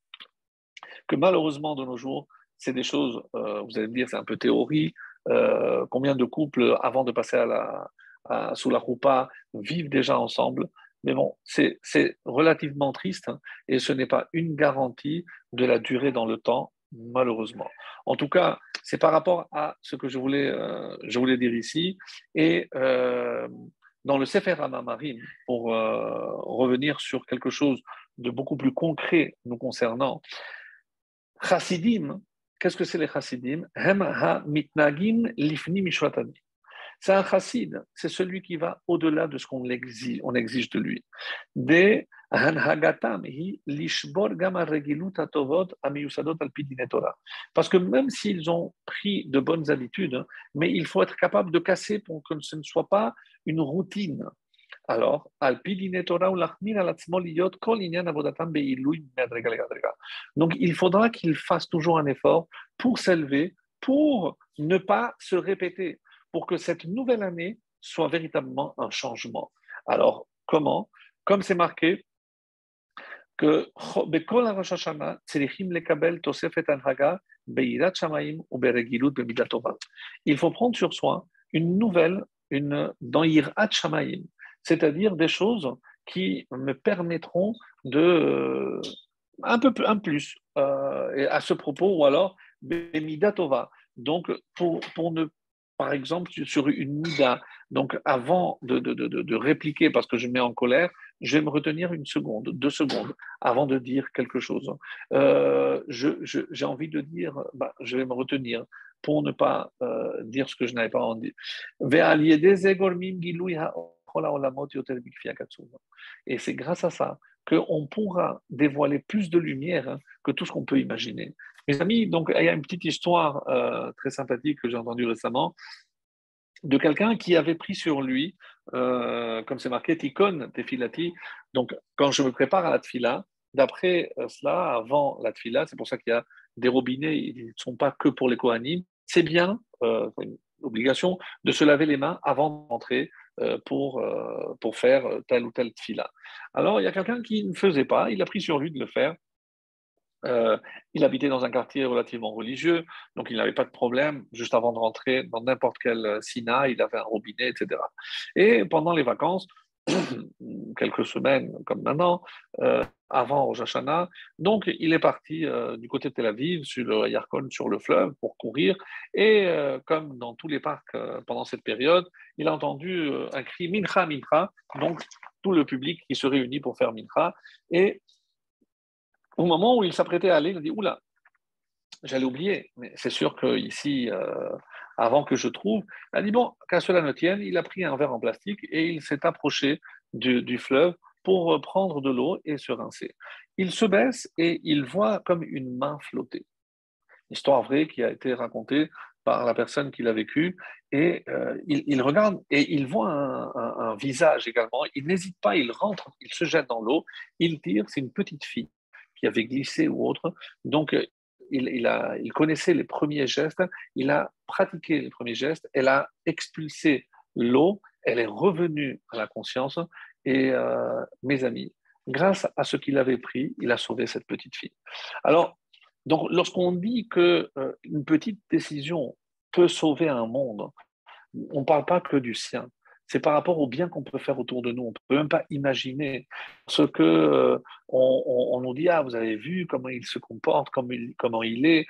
malheureusement, de nos jours, c'est des choses, euh, vous allez me dire, c'est un peu théorie. Euh, combien de couples, avant de passer à la, sous la choupa, vivent déjà ensemble mais bon, c'est relativement triste hein, et ce n'est pas une garantie de la durée dans le temps malheureusement. En tout cas, c'est par rapport à ce que je voulais, euh, je voulais dire ici. Et dans le Sefer Hamamarim, pour revenir sur quelque chose de beaucoup plus concret nous concernant, Chassidim, qu'est-ce que c'est les Chassidim? C'est un chassid, c'est celui qui va au-delà de ce qu'on exige, on exige de lui. Des parce que même s'ils ont pris de bonnes habitudes, mais il faut être capable de casser pour que ce ne soit pas une routine. Alors, donc il faudra qu'il fasse toujours un effort pour s'élever, pour ne pas se répéter, pour que cette nouvelle année soit véritablement un changement. Alors, comment? Comme c'est marqué que il faut prendre sur soi une nouvelle, une dans Yirat Shamaim, c'est-à-dire des choses qui me permettront de un peu un plus euh, à ce propos, ou alors Bemidatova. Donc, pour, pour ne par exemple, sur une mida, donc avant de, de, de, de, répliquer parce que je mets en colère, je vais me retenir une seconde, deux secondes avant de dire quelque chose. Euh, j'ai envie de dire, bah, je vais me retenir pour ne pas euh, dire ce que je n'avais pas envie. Et c'est grâce à ça qu'on pourra dévoiler plus de lumière hein, que tout ce qu'on peut imaginer. Mes amis, donc il y a une petite histoire euh, très sympathique que j'ai entendue récemment de quelqu'un qui avait pris sur lui, euh, comme c'est marqué, Tikon Tefilati. Donc, quand je me prépare à la tfila, d'après euh, cela, avant la tfila, c'est pour ça qu'il y a des robinets, ils ne sont pas que pour les Kohanim, c'est bien, euh, une obligation, de se laver les mains avant d'entrer pour, euh, pour faire telle ou telle tfila. Alors, il y a quelqu'un qui ne faisait pas, il a pris sur lui de le faire. il habitait dans un quartier relativement religieux, donc il n'avait pas de problème. Juste avant de rentrer dans n'importe quel sina, il avait un robinet, etc. Et pendant les vacances, quelques semaines comme maintenant, euh, avant Rosh Hashanah. Donc, il est parti euh, du côté de Tel Aviv, sur le Yarkon, sur le fleuve, pour courir. Et euh, comme dans tous les parcs pendant cette période, il a entendu un cri Mincha, Mincha, donc tout le public qui se réunit pour faire Mincha. Et au moment où il s'apprêtait à aller, il a dit Oula, j'allais oublier, mais c'est sûr qu'ici, avant que je trouve. Il a dit bon, qu'à cela ne tienne, il a pris un verre en plastique et il s'est approché du, fleuve pour prendre de l'eau et se rincer. Il se baisse et il voit comme une main flotter. Histoire vraie qui a été racontée par la personne qui l'a vécue. Et euh, il, regarde et il voit un, un visage également. Il n'hésite pas, il rentre, il se jette dans l'eau, il tire, c'est une petite fille qui avait glissé ou autre. Donc il, a, il connaissait les premiers gestes, il a pratiqué les premiers gestes, elle a expulsé l'eau, elle est revenue à la conscience et euh, mes amis, grâce à ce qu'il avait pris, il a sauvé cette petite fille. Alors, donc, lorsqu'on dit qu'une euh, une petite décision peut sauver un monde, on ne parle pas que du sien c'est par rapport au bien qu'on peut faire autour de nous. On ne peut même pas imaginer ce que euh, on, nous dit. Ah, vous avez vu comment il se comporte, comment il, comment il est.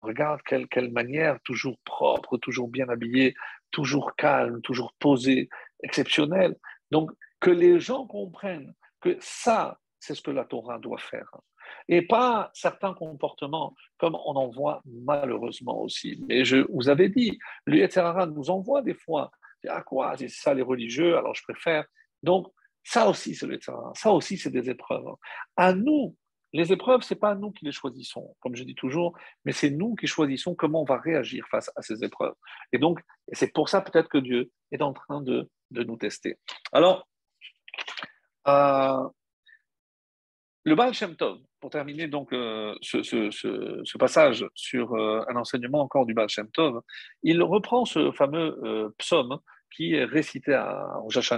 Regarde quelle, quelle manière, toujours propre, toujours bien habillé, toujours calme, toujours posé, exceptionnel. Donc, que les gens comprennent que ça, c'est ce que la Torah doit faire. Et pas certains comportements, comme on en voit malheureusement aussi. Mais je vous avais dit, l'UETRA nous envoie des fois ah quoi, c'est ça les religieux, alors je préfère. Donc, ça aussi, c'est le Ça aussi, c'est des épreuves. À nous, les épreuves, c'est pas nous qui les choisissons, comme je dis toujours, mais c'est nous qui choisissons comment on va réagir face à ces épreuves. Et donc, c'est pour ça peut-être que Dieu est en train de, de nous tester. Alors, euh, le Baal Shem pour terminer donc euh, ce, passage sur euh, un enseignement encore du Baal Shem Tov, il reprend ce fameux euh, psaume qui est récité à Rosh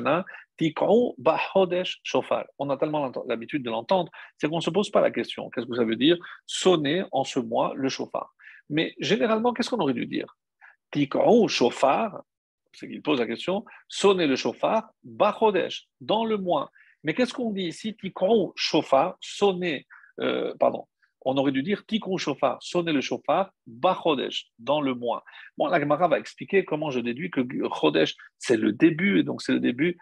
Tikrou Bahodesh Shofar. On a tellement l'habitude de l'entendre, c'est qu'on ne se pose pas la question. Qu'est-ce que ça veut dire Sonner en ce mois le shofar. Mais généralement, qu'est-ce qu'on aurait dû dire? Tikrou Shofar, c'est qu'il pose la question, sonner le shofar, Bahodesh, dans le mois. Mais qu'est-ce qu'on dit ici? Tikrou shofar, sonner, euh, pardon, on aurait dû dire tikrou shofar, sonner le shofar, bachodesh, dans le mois. Bon, la Gemara va expliquer comment je déduis que chodesh, c'est le début, et donc c'est le début,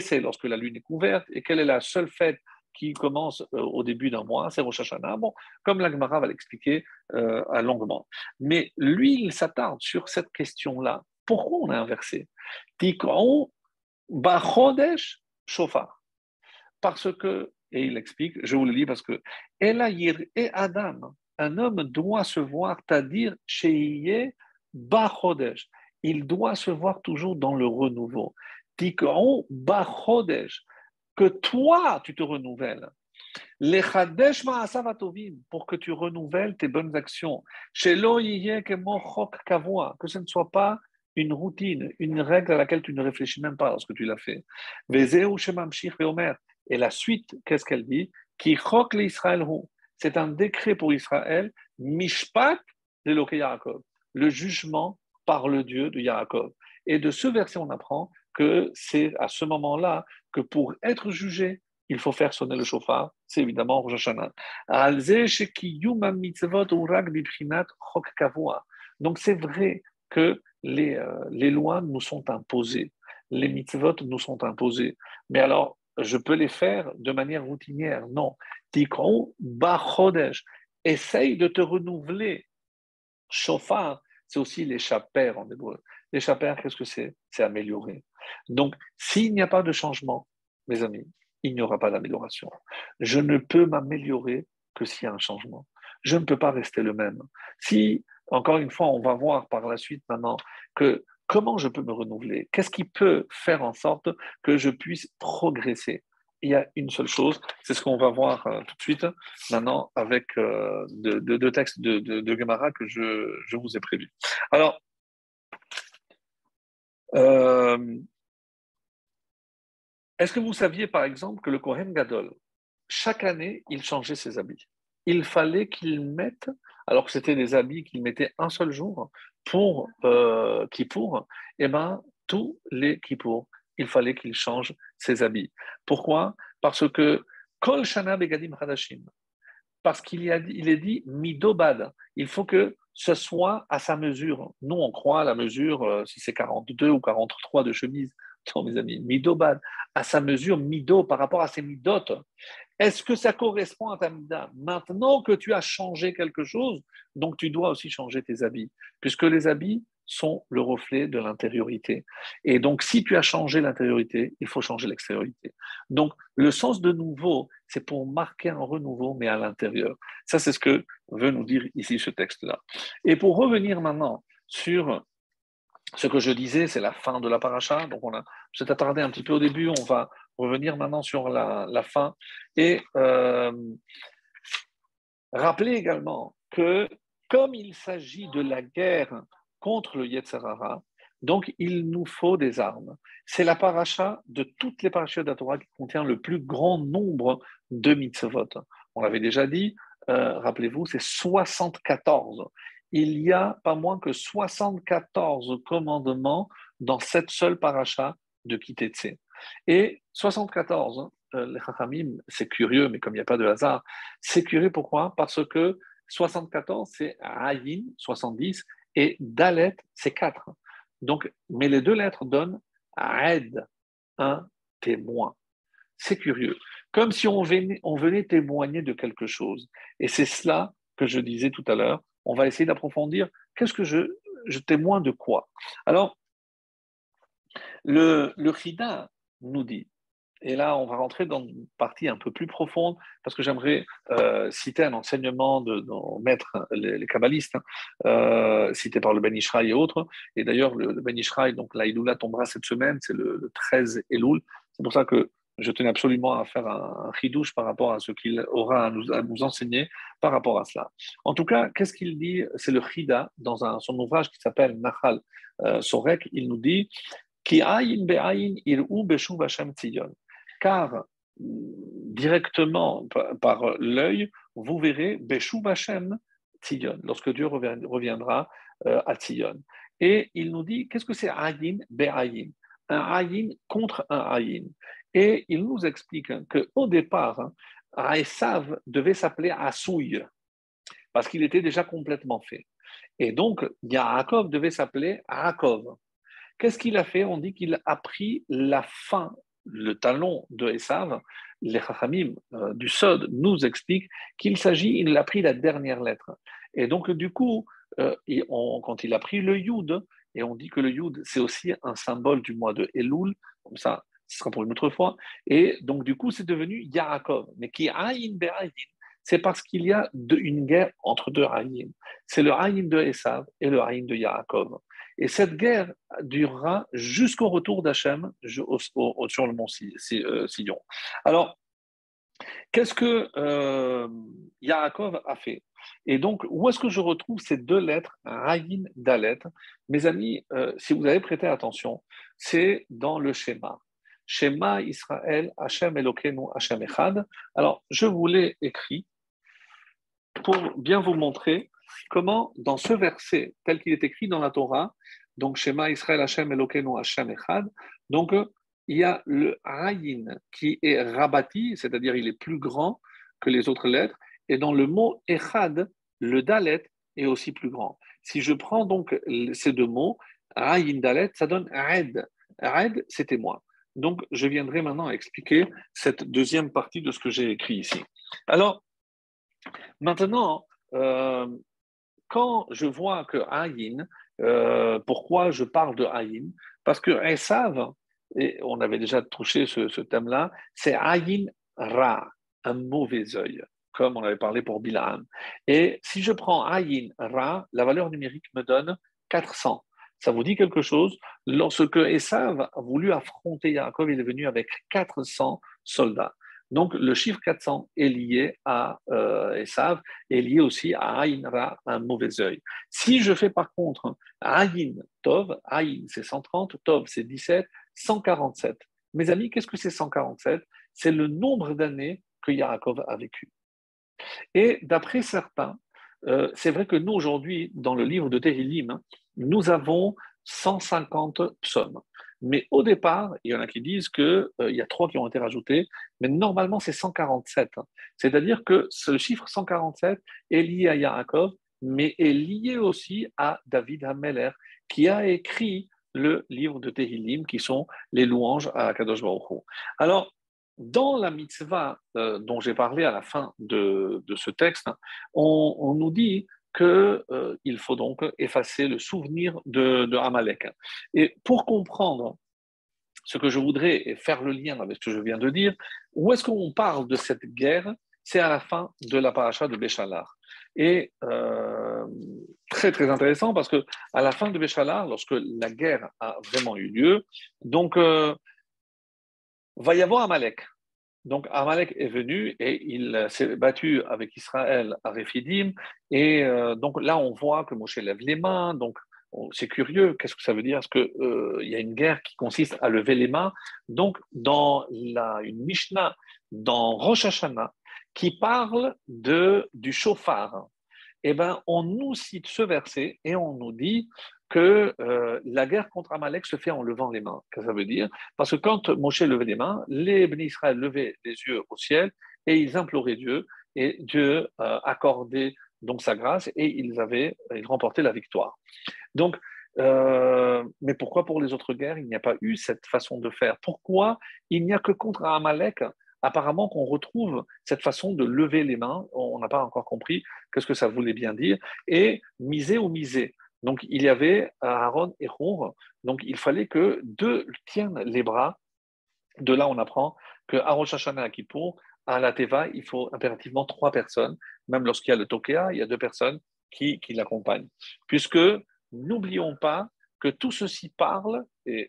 c'est lorsque la lune est couverte, et quelle est la seule fête qui commence euh, au début d'un mois, c'est Rosh Hashanah. Bon, comme la Gemara va l'expliquer euh, longuement. Mais lui, il s'attarde sur cette question-là. Pourquoi on a inversé? Tikrou bachodesh shofar parce que, et il explique, je vous le lis parce que, et Adam, un homme doit se voir, c'est-à-dire Sheiye Bachodesh. il doit se voir toujours dans le renouveau. Que toi, tu te renouvelles. Pour que tu renouvelles tes bonnes actions. Que ce ne soit pas une routine, une règle à laquelle tu ne réfléchis même pas lorsque tu l'as fait. Et la suite, qu'est-ce qu'elle dit? C'est un décret pour Israël, Mishpat le jugement par le Dieu de Yaakov. Et de ce verset, on apprend que c'est à ce moment-là que pour être jugé, il faut faire sonner le chauffard, c'est évidemment Rosh Hashanah. Donc c'est vrai que euh, les lois nous sont imposées, les mitzvot nous sont imposées. Mais alors, je peux les faire de manière routinière Non. Tikron bachodesh. Essaye de te renouveler. Chauffard, c'est aussi l'échapper en hébreu. L'échapper, qu'est-ce que c'est? C'est améliorer. Donc, s'il n'y a pas de changement, mes amis, il n'y aura pas d'amélioration. Je ne peux m'améliorer que s'il y a un changement. Je ne peux pas rester le même. Si, encore une fois, on va voir par la suite maintenant que comment je peux me renouveler, qu'est-ce qui peut faire en sorte que je puisse progresser? Il y a une seule chose, c'est ce qu'on va voir euh, tout de suite maintenant avec euh, deux textes de, de, Gemara que je, vous ai prévus. Alors, euh, est-ce que vous saviez par exemple que le Kohen Gadol, chaque année, il changeait ses habits? Il fallait qu'il mette, alors que c'était des habits qu'il mettait un seul jour pour euh, eh ben, tous les Kippour, il fallait qu'il change ses habits. Pourquoi? Parce que Kol Shana Begadim Hadashim, parce qu'il il est dit midobad. Il faut que ce soit à sa mesure. Nous, on croit à la mesure, euh, si c'est 42 ou 43 de chemise. Non, mes amis, midobad, à sa mesure, mido, par rapport à ses midotes. Est-ce que ça correspond à ta mida Maintenant que tu as changé quelque chose, donc tu dois aussi changer tes habits, puisque les habits sont le reflet de l'intériorité. Et donc, si tu as changé l'intériorité, il faut changer l'extériorité. Donc, le sens de nouveau, c'est pour marquer un renouveau, mais à l'intérieur. Ça, c'est ce que veut nous dire ici ce texte-là. Et pour revenir maintenant sur ce que je disais, c'est la fin de la paracha. Donc, on a s'est attardé un petit peu au début. On va revenir maintenant sur la, fin. Et euh, rappeler également que, comme il s'agit de la guerre contre le Yetzerara, donc il nous faut des armes. C'est la paracha de toutes les parachas de la qui contient le plus grand nombre de mitzvot. On l'avait déjà dit, euh, rappelez-vous, c'est 74 il y a pas moins que 74 commandements dans cette seule paracha de Kitetse. Et 74, euh, les Chachamim, c'est curieux, mais comme il n'y a pas de hasard, c'est curieux pourquoi? Parce que 74, c'est Ayin, 70, et Dalet, c'est 4. Donc, mais les deux lettres donnent Aed, un témoin. C'est curieux. Comme si on venait, on venait témoigner de quelque chose. Et c'est cela que je disais tout à l'heure, on va essayer d'approfondir qu'est-ce que je, je témoigne de quoi? Alors, le, le nous dit, et là on va rentrer dans une partie un peu plus profonde, parce que j'aimerais euh, citer un enseignement de nos maîtres, les, kabbalistes, hein, euh, cité par le Ben Ishraï et autres. Et d'ailleurs, le, Ben Ishraï, donc la tombera cette semaine, c'est le, le 13 Elul. C'est pour ça que je tenais absolument à faire un, ridouche par rapport à ce qu'il aura à nous, enseigner par rapport à cela. En tout cas, qu'est-ce qu'il dit? C'est le Chida, dans un, son ouvrage qui s'appelle Nahal euh, Sorek, il nous dit Car directement par, l'œil, vous verrez Beshuv Hashem Tzion, lorsque Dieu reviendra euh, à Tzion. Et il nous dit, qu'est-ce que c'est Ayin Be'ayin Un Ayin contre un Ayin. Et il nous explique qu'au départ, hein, devait s'appeler Asouy, parce qu'il était déjà complètement fait. Et donc, Yaakov devait s'appeler Yaakov. Qu'est-ce qu'il a fait? On dit qu'il a pris la fin, le talon de Esav. Les Chachamim euh, du Sod nous expliquent qu'il s'agit, il a pris la dernière lettre. Et donc, du coup, euh, quand il a pris le Yud, et on dit que le Yud, c'est aussi un symbole du mois de Elul, comme ça, ce sera pour une autre fois. Et donc, du coup, c'est devenu Yaakov. Mais qui Aïn Be'aïn, c'est parce qu'il y a une guerre entre deux Aïn. C'est le Aïn de Esav et le Aïn de Yaakov. Et cette guerre durera jusqu'au retour d'Hachem sur le mont euh, Sillon. Alors, qu'est-ce que euh, Yaakov a fait? Et donc, où est-ce que je retrouve ces deux lettres, Rayin, Dalet? Mes amis, euh, si vous avez prêté attention, c'est dans le schéma. Shema Israël, Hachem Elokeinu, Hachem Echad. Alors, je vous l'ai écrit pour bien vous montrer comment, dans ce verset, tel qu'il est écrit dans la Torah, donc Shema Israël Hashem Elokeinu Hashem Echad, donc il y a le Ayin qui est rabati, c'est-à-dire il est plus grand que les autres lettres, et dans le mot Echad, le Dalet est aussi plus grand. Si je prends donc ces deux mots, Ayin Dalet, ça donne Aed. Aed, c'était moi. Donc, je viendrai maintenant expliquer cette deuxième partie de ce que j'ai écrit ici. Alors, maintenant, euh, quand je vois que Aïn, euh, pourquoi je parle de Aïn? Parce que Esav, et on avait déjà touché ce, thème-là, c'est Aïn Ra, un mauvais œil, comme on avait parlé pour Bilam. Et si je prends Aïn Ra, la valeur numérique me donne 400. Ça vous dit quelque chose? Lorsque Esav a voulu affronter Yaakov, il est venu avec 400 soldats. Donc, le chiffre 400 est lié à euh, Esav, est lié aussi à Aïn Ra, un mauvais œil. Si je fais par contre Aïn Tov, Aïn c'est 130, Tov c'est 17, 147. Mes amis, qu'est-ce que c'est 147 C'est le nombre d'années que Yaakov a vécu. Et d'après certains, euh, c'est vrai que nous aujourd'hui, dans le livre de Tehillim, nous avons 150 psaumes. Mais au départ, il y en a qui disent qu'il euh, y a trois qui ont été rajoutés, mais normalement c'est 147. C'est-à-dire que ce chiffre 147 est lié à Yaakov, mais est lié aussi à David Hameler, qui a écrit le livre de Tehillim, qui sont les louanges à Kadosh Baruch Alors, dans la mitzvah euh, dont j'ai parlé à la fin de, ce texte, on nous dit qu'il euh, faut donc effacer le souvenir de, Amalek. Et pour comprendre ce que je voudrais et faire le lien avec ce que je viens de dire, où est-ce qu'on parle de cette guerre? C'est à la fin de la paracha de Béchalar. Et euh, très très intéressant parce que à la fin de Béchalar, lorsque la guerre a vraiment eu lieu, donc euh, va y avoir Amalek. Donc Amalek est venu et il s'est battu avec Israël à Rephidim. Et euh, donc là, on voit que Moshe lève les mains. Donc c'est curieux. Qu'est-ce que ça veut dire? Est-ce qu'il euh, y a une guerre qui consiste à lever les mains? Donc dans la, une Mishnah, dans Rosh Hashanah, qui parle de, du chauffard, eh ben, on nous cite ce verset et on nous dit que euh, la guerre contre Amalek se fait en levant les mains. Qu'est-ce que ça veut dire? Parce que quand Moshe levait les mains, les bénis Israël levaient les yeux au ciel et ils imploraient Dieu et Dieu euh, accordait donc sa grâce et ils avaient ils remportaient la victoire. Donc, euh, mais pourquoi pour les autres guerres il n'y a pas eu cette façon de faire? Pourquoi il n'y a que contre Amalek apparemment qu'on retrouve cette façon de lever les mains? On n'a pas encore compris qu'est-ce que ça voulait bien dire et miser ou miser. Donc il y avait Aaron et Rour, donc il fallait que deux tiennent les bras. De là, on apprend que à Rosh Hashanah à à la Teva, il faut impérativement trois personnes. Même lorsqu'il y a le Tokea, il y a deux personnes qui l'accompagnent. Puisque, n'oublions pas que tout ceci parle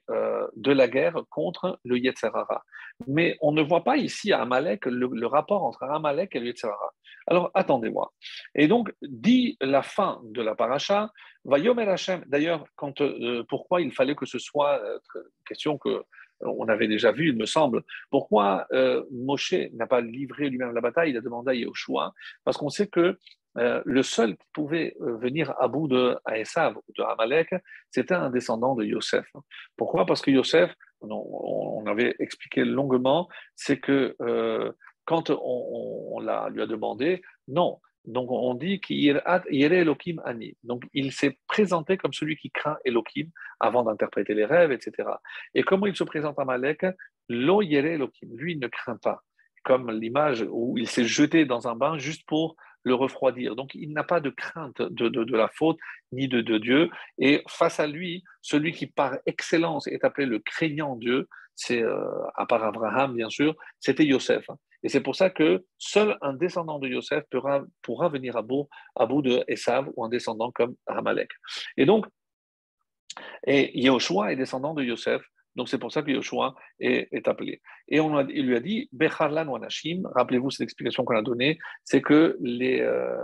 euh, de la guerre contre le Yetzerara. Mais on ne voit pas ici à Amalek le, rapport entre Amalek et le Yetzerara. Alors attendez-moi. Et donc, dit la fin de la paracha, va Yomer Hashem. D'ailleurs, euh, pourquoi il fallait que ce soit euh, question que on avait déjà vu, il me semble. Pourquoi Moshe n'a pas livré lui-même la bataille Il a demandé à Yahushua, parce qu'on sait que euh, le seul qui pouvait euh, venir à bout de Aesav ou de Amalek, c'était un descendant de Yosef. Pourquoi? Parce que Yosef, on, avait expliqué longuement, c'est que euh, quand on, lui a demandé, non. Donc on dit qu'il Elohim Ani. Donc il s'est présenté comme celui qui craint Elohim avant d'interpréter les rêves, etc. Et comment il se présente à Amalek? Lo Yere Elohim. Lui, il ne craint pas comme l'image où il s'est jeté dans un bain juste pour le refroidir. Donc il n'a pas de crainte de, de, la faute ni de, de, Dieu. Et face à lui, celui qui par excellence est appelé le craignant Dieu, c'est euh, à part Abraham bien sûr, c'était Yosef. Et c'est pour ça que seul un descendant de Yosef pourra, pourra venir à bout, à bout de Esav ou un descendant comme Amalek. Et donc, Et est descendant de Yosef, donc c'est pour ça que Yoshua est, appelé. Et on il lui a dit, Becharlan Wanashim, rappelez-vous cette explication qu'on a donnée, c'est que les, euh,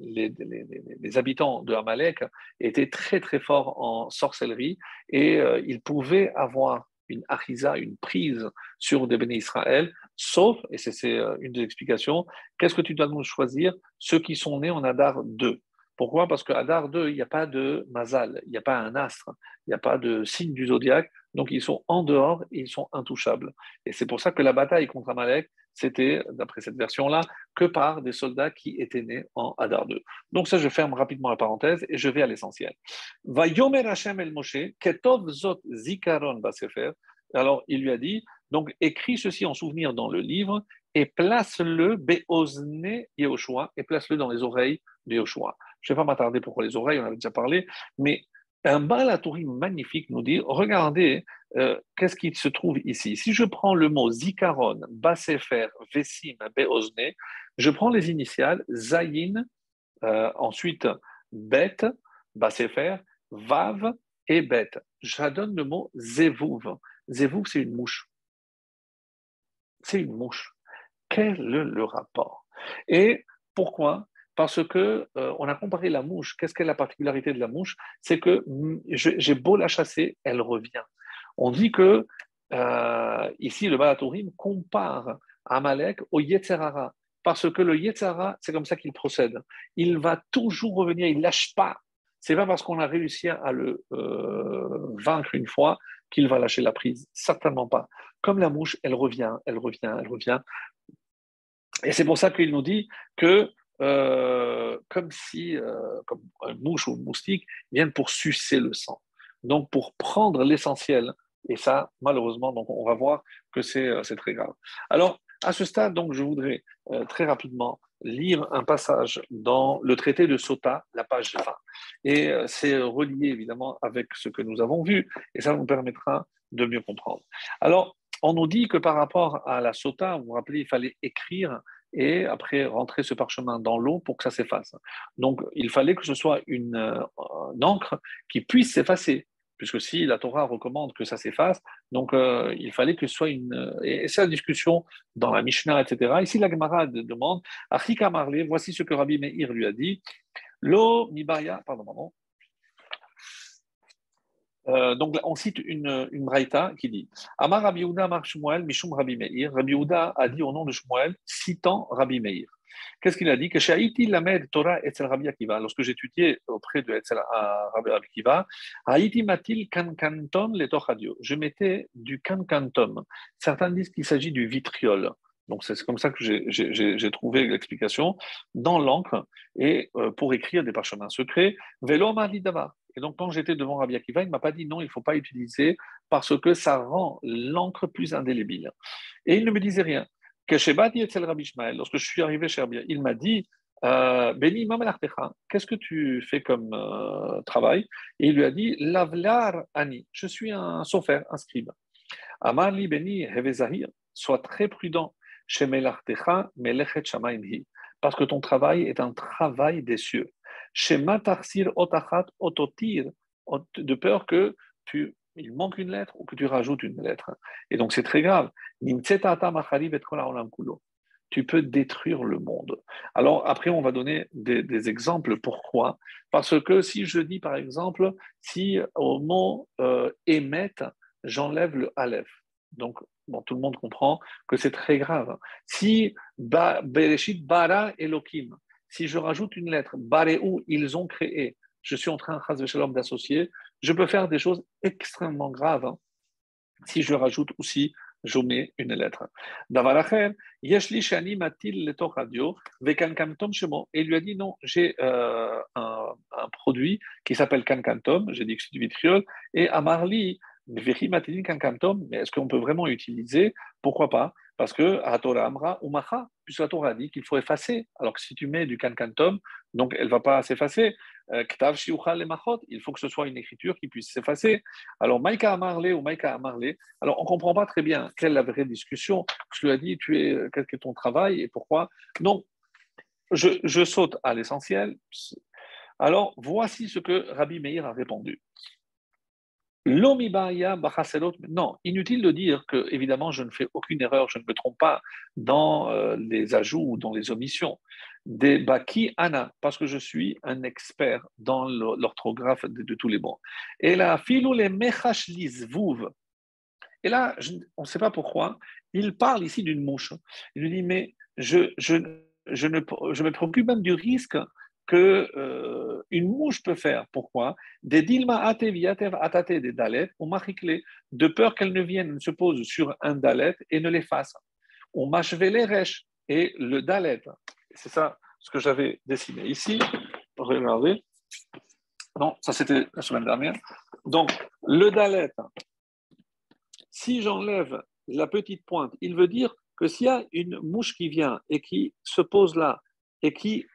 les, habitants de Amalek étaient très très forts en sorcellerie et euh, ils pouvaient avoir une achisa, une prise sur des bénis Israël, sauf, et c'est euh, une des explications, qu'est-ce que tu dois nous choisir? Ceux qui sont nés en Adar 2. Pourquoi? Parce qu'à Adar 2, il n'y a pas de mazal, il n'y a pas un astre, il n'y a pas de signe du zodiaque, donc ils sont en dehors ils sont intouchables. Et c'est pour ça que la bataille contre Amalek, c'était, d'après cette version-là, que par des soldats qui étaient nés en Adar 2. Donc ça, je ferme rapidement la parenthèse et je vais à l'essentiel. Alors il lui a dit, donc écris ceci en souvenir dans le livre et place-le beozne Yehoshua et place-le dans les oreilles de Yehoshua. Je ne vais pas m'attarder pourquoi les oreilles, on avait déjà parlé, mais un Balatourim magnifique nous dit regardez, euh, qu'est-ce qui se trouve ici Si je prends le mot Zikaron, Basefer, Vesim, Beozne, je prends les initiales Zayin, euh, ensuite Bet, Basefer, Vav et Bet. J'adonne le mot Zevouv. Zevouv, c'est une mouche. C'est une mouche. Quel est le rapport? Et pourquoi parce que euh, on a comparé la mouche. Qu'est-ce qu'est la particularité de la mouche? C'est que mm, j'ai beau la chasser, elle revient. On dit que euh, ici le Balatourim compare Amalek au Yetzerara, parce que le Yetzerara, c'est comme ça qu'il procède. Il va toujours revenir, il lâche pas. C'est pas parce qu'on a réussi à le euh, vaincre une fois qu'il va lâcher la prise. Certainement pas. Comme la mouche, elle revient, elle revient, elle revient. Et c'est pour ça qu'il nous dit que euh, comme si, euh, comme un mouche ou un moustique, viennent pour sucer le sang. Donc, pour prendre l'essentiel. Et ça, malheureusement, donc on va voir que c'est euh, très grave. Alors, à ce stade, donc, je voudrais très rapidement lire un passage dans le traité de Sota, la page 20. Et c'est relié évidemment avec ce que nous avons vu, et ça nous permettra de mieux comprendre. Alors, on nous dit que par rapport à la Sota, vous vous rappelez, il fallait écrire et après rentrer ce parchemin dans l'eau pour que ça s'efface. Donc il fallait que ce soit une, euh, encre qui puisse s'effacer, puisque si la Torah recommande que ça s'efface, donc euh, il fallait que ce soit une... Et, c'est la discussion dans la Mishnah, etc. Ici la Gemara demande, Achika Marley, voici ce que Rabbi Meir lui a dit, Lo Mibaya, pardon, pardon, euh, donc, on cite une, une braïta qui dit Amar Rabbi Yehuda Amar Shmuel Mishum Rabbi Meir. Rabbi Yehuda a dit au nom de Shmuel, citant Rabbi Meir. Qu'est-ce qu'il a dit? Que Shaiti Lamed Torah Etzel Rabbi Akiva. Lorsque j'étudiais auprès de Etzel Rabbi Akiva, Haïti Matil Kankanton le Je mettais du Kankanton. Certains disent qu'il s'agit du vitriol. Donc c'est comme ça que j'ai trouvé l'explication dans l'encre et euh, pour écrire des parchemins secrets. Velo Davar. Et donc, quand j'étais devant Rabbi Akiva, il ne m'a pas dit non, il ne faut pas utiliser parce que ça rend l'encre plus indélébile. Et il ne me disait rien. Lorsque je suis arrivé chez Rabbi, il m'a dit euh, Beni qu'est-ce que tu fais comme euh, travail? Et il lui a dit Lavlar Ani, je suis un sofer, un scribe. Amali Beni Hevezahir, sois très prudent. Parce que ton travail est un travail des cieux ototir, de peur que tu, il manque une lettre ou que tu rajoutes une lettre. Et donc c'est très grave. Tu peux détruire le monde. Alors après, on va donner des, exemples. Pourquoi? Parce que si je dis par exemple, si au mot euh, j'enlève le aleph. Donc, bon, tout le monde comprend que c'est très grave. Si Bereshit bara Elohim, si je rajoute une lettre, où ils ont créé, je suis en train, d'associer, je peux faire des choses extrêmement graves hein. si je rajoute aussi je mets une lettre. Et il lui a dit non, j'ai euh, un, produit qui s'appelle Kankantom, j'ai dit que c'est du vitriol, et Amarli, mais est-ce qu'on peut vraiment utiliser? Pourquoi pas? Parce que Torah Amra Umacha, puisque la Torah dit qu'il faut effacer. Alors que si tu mets du kankantom, donc elle ne va pas s'effacer. Euh, Ktav il faut que ce soit une écriture qui puisse s'effacer. Alors Maïka Amarle ou Maïka Amarle, alors on ne comprend pas très bien quelle est la vraie discussion. Je lui ai dit, es, quel est ton travail et pourquoi Non, je saute à l'essentiel. Alors voici ce que Rabbi Meir a répondu. Non, inutile de dire que, évidemment, je ne fais aucune erreur, je ne me trompe pas dans euh, les ajouts ou dans les omissions. Des baki ana, parce que je suis un expert dans l'orthographe de, tous les mots. Et là, filou les. Et là, on ne sait pas pourquoi, il parle ici d'une mouche. Il lui dit, mais je, je, je, ne, je me préoccupe même du risque que euh, une mouche peut faire. Pourquoi? Des dilma atate des dalet ou de peur qu'elle ne vienne, se pose sur un dalet et ne l'efface. On les resh et le dalet. C'est ça ce que j'avais dessiné ici. Regardez. Non, ça c'était la semaine dernière. Donc, le dalet, si j'enlève la petite pointe, il veut dire que s'il y a une mouche qui vient et qui se pose là et qui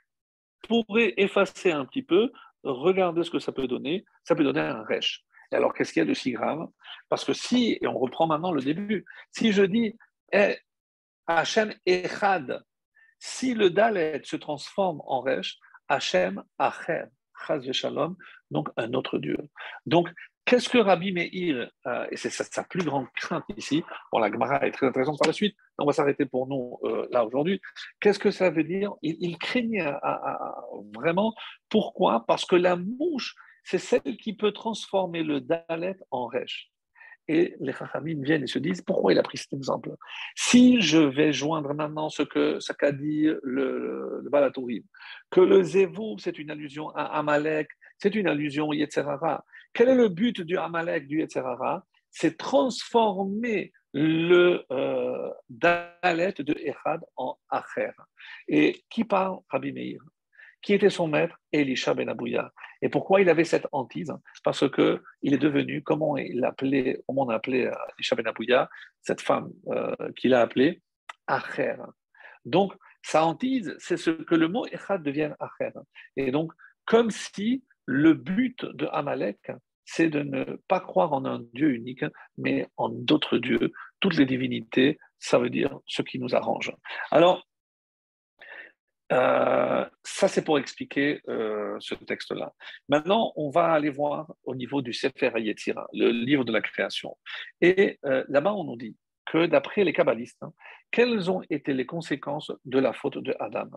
pourrait effacer un petit peu, regarder ce que ça peut donner, ça peut donner un rêche. Et alors, qu'est-ce qu'il y a de si grave? Parce que si, et on reprend maintenant le début, si je dis eh, Hachem Echad, si le Dalet se transforme en rêche, Hachem Acher, Chaz Shalom, donc un autre Dieu. Donc, Qu'est-ce que Rabbi Meir, euh, et c'est sa, plus grande crainte ici, bon, la Gemara est très intéressante par la suite, on va s'arrêter pour nous euh, là aujourd'hui. Qu'est-ce que ça veut dire? Il, craignait vraiment. Pourquoi? Parce que la mouche, c'est celle qui peut transformer le dalet en rêche. Et les Chachamim viennent et se disent pourquoi il a pris cet exemple? Si je vais joindre maintenant ce qu'a ce qu'a dit le, le Balatourim, que le Zévou, c'est une allusion à Amalek, c'est une allusion Yetzerara, quel est le but du Amalek, du Yetzerara C'est transformer le euh, Dalet de Echad en Acher. Et qui parle? Rabbi Meir Qui était son maître? Elisha Ben Abouya. Et pourquoi il avait cette hantise? Parce qu'il est devenu, comment il appelait, comment on appelait euh, Elisha Ben Abouya, cette femme euh, qu'il a appelée Acher. Donc, sa hantise, c'est ce que le mot Echad devienne Acher. Et donc, comme si le but de Amalek, c'est de ne pas croire en un Dieu unique, mais en d'autres dieux. Toutes les divinités, ça veut dire ce qui nous arrange. Alors, euh, ça, c'est pour expliquer euh, ce texte-là. Maintenant, on va aller voir au niveau du Sefer Yetzira, le livre de la création. Et euh, là-bas, on nous dit que d'après les kabbalistes, hein, quelles ont été les conséquences de la faute de Adam,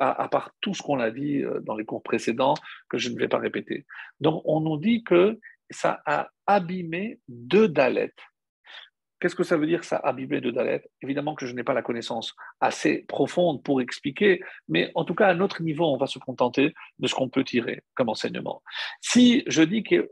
à, part tout ce qu'on a dit euh, dans les cours précédents, que je ne vais pas répéter. Donc, on nous dit que ça a abîmé deux dalettes. Qu'est-ce que ça veut dire, ça a abîmé deux dalettes Évidemment que je n'ai pas la connaissance assez profonde pour expliquer, mais en tout cas, à notre niveau, on va se contenter de ce qu'on peut tirer comme enseignement. Si je dis qu'il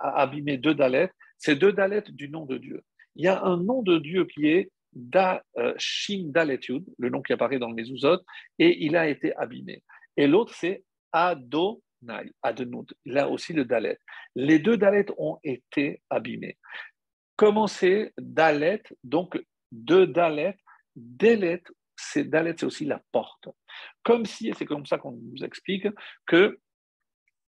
a abîmé deux dalettes, c'est deux dalettes du nom de Dieu. Il y a un nom de Dieu qui est Da euh, Shin Daletud, le nom qui apparaît dans le Mezuzot, et il a été abîmé. Et l'autre, c'est Adonai, Adonut, là aussi le Dalet. Les deux Dalet ont été abîmés. Comment c'est Dalet? Donc, deux Dalet, Dalet, c'est Dalet, c'est aussi la porte. Comme si, et c'est comme ça qu'on nous explique, que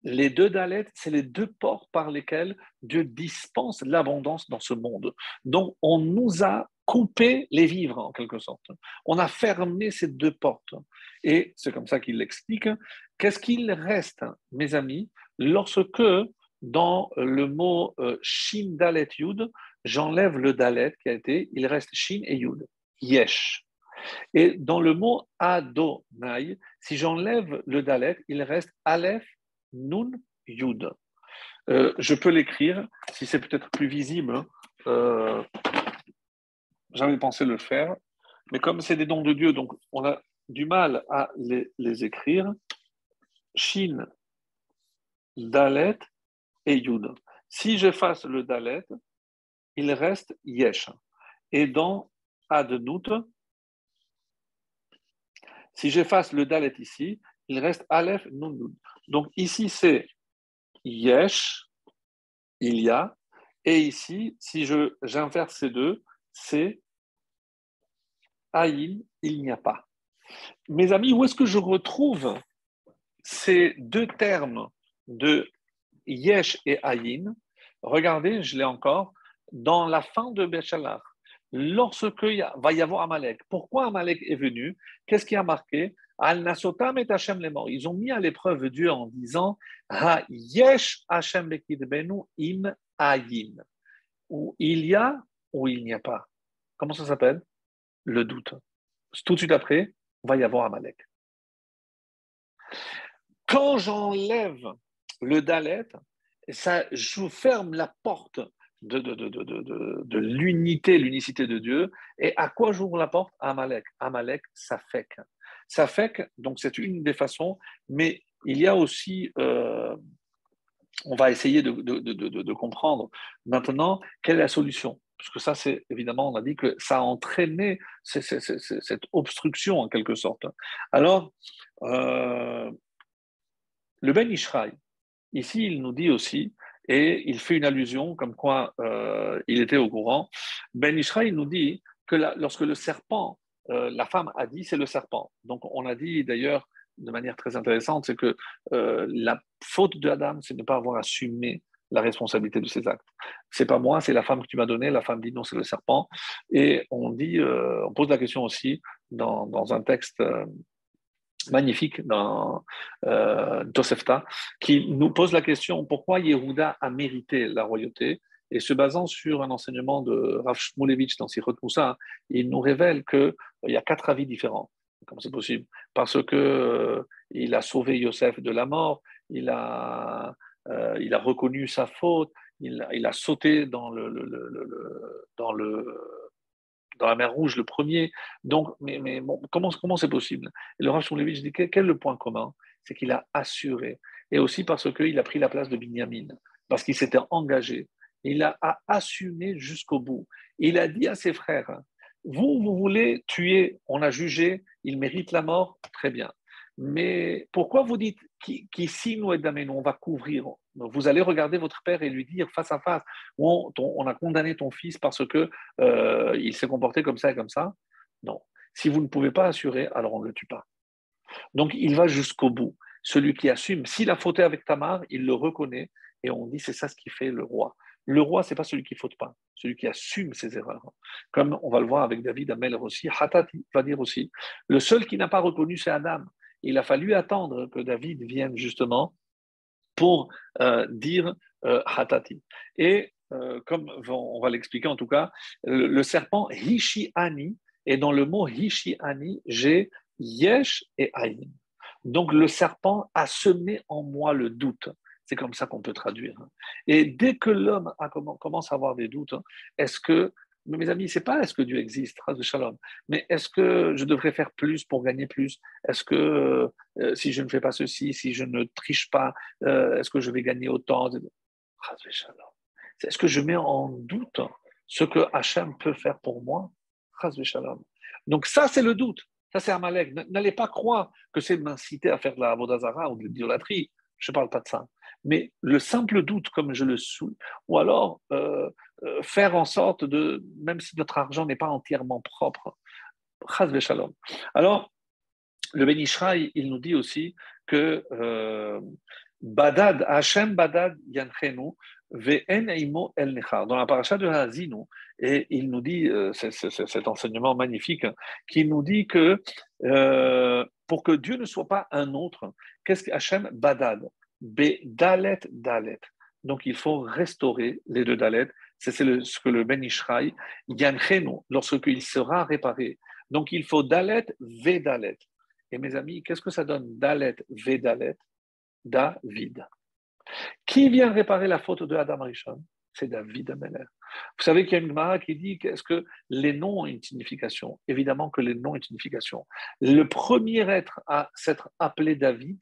les deux Dalets, c'est les deux portes par lesquelles Dieu dispense l'abondance dans ce monde. Donc, on nous a coupé les vivres, en quelque sorte. On a fermé ces deux portes. Et c'est comme ça qu'il l'explique. Qu'est-ce qu'il reste, mes amis, lorsque dans le mot euh, Shin Dalet Yud, j'enlève le Dalet qui a été, il reste Shin et Yud, Yesh. Et dans le mot Adonai, si j'enlève le Dalet, il reste Aleph Nun Yud. Euh, je peux l'écrire, si c'est peut-être plus visible. Euh, J'avais pensé le faire, mais comme c'est des noms de Dieu, donc on a du mal à les, écrire. Shin, Dalet et Yud. Si j'efface le Dalet, il reste Yesh. Et dans Adnut, si j'efface le Dalet ici, il reste Aleph Nun Yud. Donc ici, c'est yesh, il y a, et ici, si j'inverse ces deux, c'est aïn, il n'y a pas. Mes amis, où est-ce que je retrouve ces deux termes de yesh et aïn Regardez, je l'ai encore, dans la fin de Béchalar. Lorsque va y avoir Amalek, pourquoi Amalek est venu? Qu'est-ce qui a marqué? Ils ont mis à l'épreuve Dieu en disant Ha yesh Hashem im où il y a ou il n'y a pas. Comment ça s'appelle? Le doute. Tout de suite après, on va y avoir Amalek. Quand j'enlève le Dalet, ça, je ferme la porte de, l'unité, l'unicité de Dieu. Et à quoi j'ouvre la porte? Amalek. Amalek, ça fait. Ça fait que, donc c'est une des façons, mais il y a aussi, euh, on va essayer de, comprendre maintenant quelle est la solution. Parce que ça, c'est évidemment, on a dit que ça a entraîné cette obstruction en quelque sorte. Alors, euh, le Ben Ishraï, ici, il nous dit aussi, et il fait une allusion comme quoi euh, il était au courant. Ben Ishraï nous dit que lorsque le serpent, la femme a dit, c'est le serpent. Donc, on a dit d'ailleurs de manière très intéressante, c'est que euh, la faute de Adam, c'est de ne pas avoir assumé la responsabilité de ses actes. C'est pas moi, c'est la femme que tu m'as donnée. La femme dit non, c'est le serpent. Et on dit, euh, on pose la question aussi dans, un texte euh, magnifique dans euh, Tosefta, qui nous pose la question pourquoi Yehuda a mérité la royauté? Et se basant sur un enseignement de Rav Shmulevich dans Sichot Moussa, il nous révèle qu'il y a quatre avis différents. Comment c'est possible? Parce que euh, il a sauvé Yosef de la mort, il a, euh, il a reconnu sa faute, il, il a sauté dans, le, dans, le, dans la mer Rouge le premier. Donc, mais, mais comment c'est possible? Et le Rav Shmulevich dit quel, quel est le point commun? C'est qu'il a assuré. Et aussi parce qu'il a pris la place de Binyamin, parce qu'il s'était engagé. Il a, assumé jusqu'au bout. Il a dit à ses frères vous, vous voulez tuer, on a jugé, il mérite la mort, très bien. Mais pourquoi vous dites qu'ici, nous, on va couvrir Vous allez regarder votre père et lui dire face à face on, on a condamné ton fils parce que euh, il s'est comporté comme ça et comme ça Non. Si vous ne pouvez pas assurer, alors on ne le tue pas. Donc il va jusqu'au bout. Celui qui assume, s'il a fauté avec Tamar, il le reconnaît et on dit c'est ça ce qui fait le roi. Le roi, c'est pas celui qui faute pas, celui qui assume ses erreurs. Comme on va le voir avec David Amel aussi, Hatati va dire aussi, le seul qui n'a pas reconnu, c'est Adam. Il a fallu attendre que David vienne justement pour euh, dire euh. Et euh, comme on va l'expliquer en tout cas, le, serpent Hishiani, et dans le mot Hishiani, j'ai Yesh et Aïn. Donc le serpent a semé en moi le doute. C'est comme ça qu'on peut traduire. Et dès que l'homme commence à avoir des doutes, hein, est-ce que, mes amis, c'est pas est-ce que Dieu existe, de shalom, mais est-ce que je devrais faire plus pour gagner plus? Est-ce que euh, si je ne fais pas ceci, si je ne triche pas, euh, est-ce que je vais gagner autant? Est-ce que je mets en doute ce que Hachem peut faire pour moi? Donc ça, c'est le doute. Ça, c'est Amalek. N'allez pas croire que c'est de m'inciter à faire de la Vodazara ou de l'idolâtrie. Je ne parle pas de ça mais le simple doute, comme je le souhaite, ou alors euh, euh, faire en sorte de, même si notre argent n'est pas entièrement propre, shalom. Alors, le Benishraï, il nous dit aussi que euh, Badad, Hashem Badad Yanchenu, El. Dans la paracha de Hazinu, et il nous dit, cet enseignement magnifique, qui nous dit que pour que Dieu ne soit pas un autre, qu'est-ce que Hashem Badad? B, Dalet. Donc il faut restaurer les deux Dalet. C'est ce que le Ben Ishraï, Yanchenu, lorsqu'il sera réparé. Donc il faut Dalet, Dalet. Et mes amis, qu'est-ce que ça donne Dalet, Dalet? David. Qui vient réparer la faute de Adam Rishon? C'est David Ameler. Vous savez qu'il y a une Gemara qui dit est-ce que les noms ont une signification? Évidemment que les noms ont une signification. Le premier être à s'être appelé David,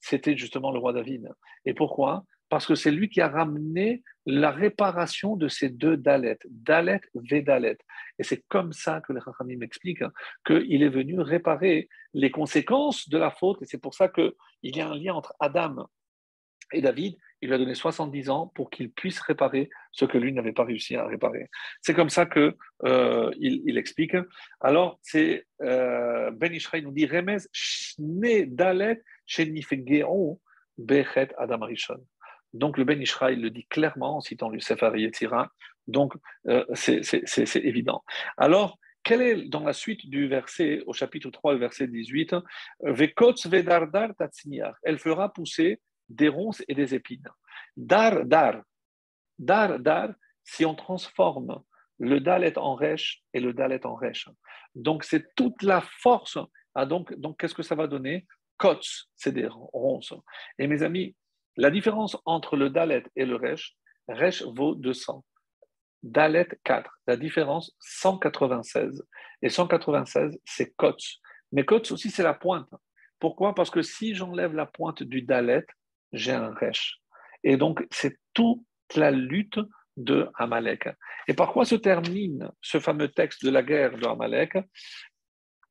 c'était justement le roi David. Et pourquoi? Parce que c'est lui qui a ramené la réparation de ces deux Dalet, Dalet, Védalet. Et c'est comme ça que le Chachamim m'explique hein, qu'il est venu réparer les conséquences de la faute. Et c'est pour ça qu'il y a un lien entre Adam et David. Il lui a donné 70 ans pour qu'il puisse réparer ce que lui n'avait pas réussi à réparer. C'est comme ça que euh, il, explique. Alors, c'est euh, Ben Ishraï nous dit Remez Shne Dalet Bechet Adam Rishon. Donc le Ben Ishraï le dit clairement en citant le Sefer Yetzira. Donc euh, c'est évident. Alors, quelle est dans la suite du verset, au chapitre 3, verset 18, Vekotz vedardar Elle fera pousser des ronces et des épines. Dar, dar. Dar, dar, si on transforme le dalet en resh et le dalet en resh. Donc, c'est toute la force. Ah, donc, donc qu'est-ce que ça va donner? Kots, c'est des ronces. Et mes amis, la différence entre le dalet et le resh, resh vaut 200. Dalet 4. La différence, 196. Et 196, c'est Kots. Mais Kots aussi, c'est la pointe. Pourquoi? Parce que si j'enlève la pointe du Dalet, j'ai un Resh. Et donc, c'est toute la lutte de Amalek. Et par quoi se termine ce fameux texte de la guerre de Amalek?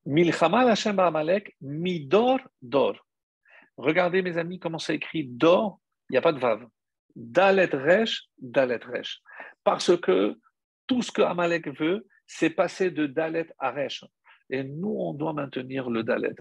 Milchama Hashem Amalek, Midor Dor. Regardez, mes amis, comment c'est écrit Dor, il n'y a pas de vav. Dalet Resh, Dalet Resh. Parce que tout ce que Amalek veut, c'est passer de Dalet à Resh. Et nous, on doit maintenir le Dalet.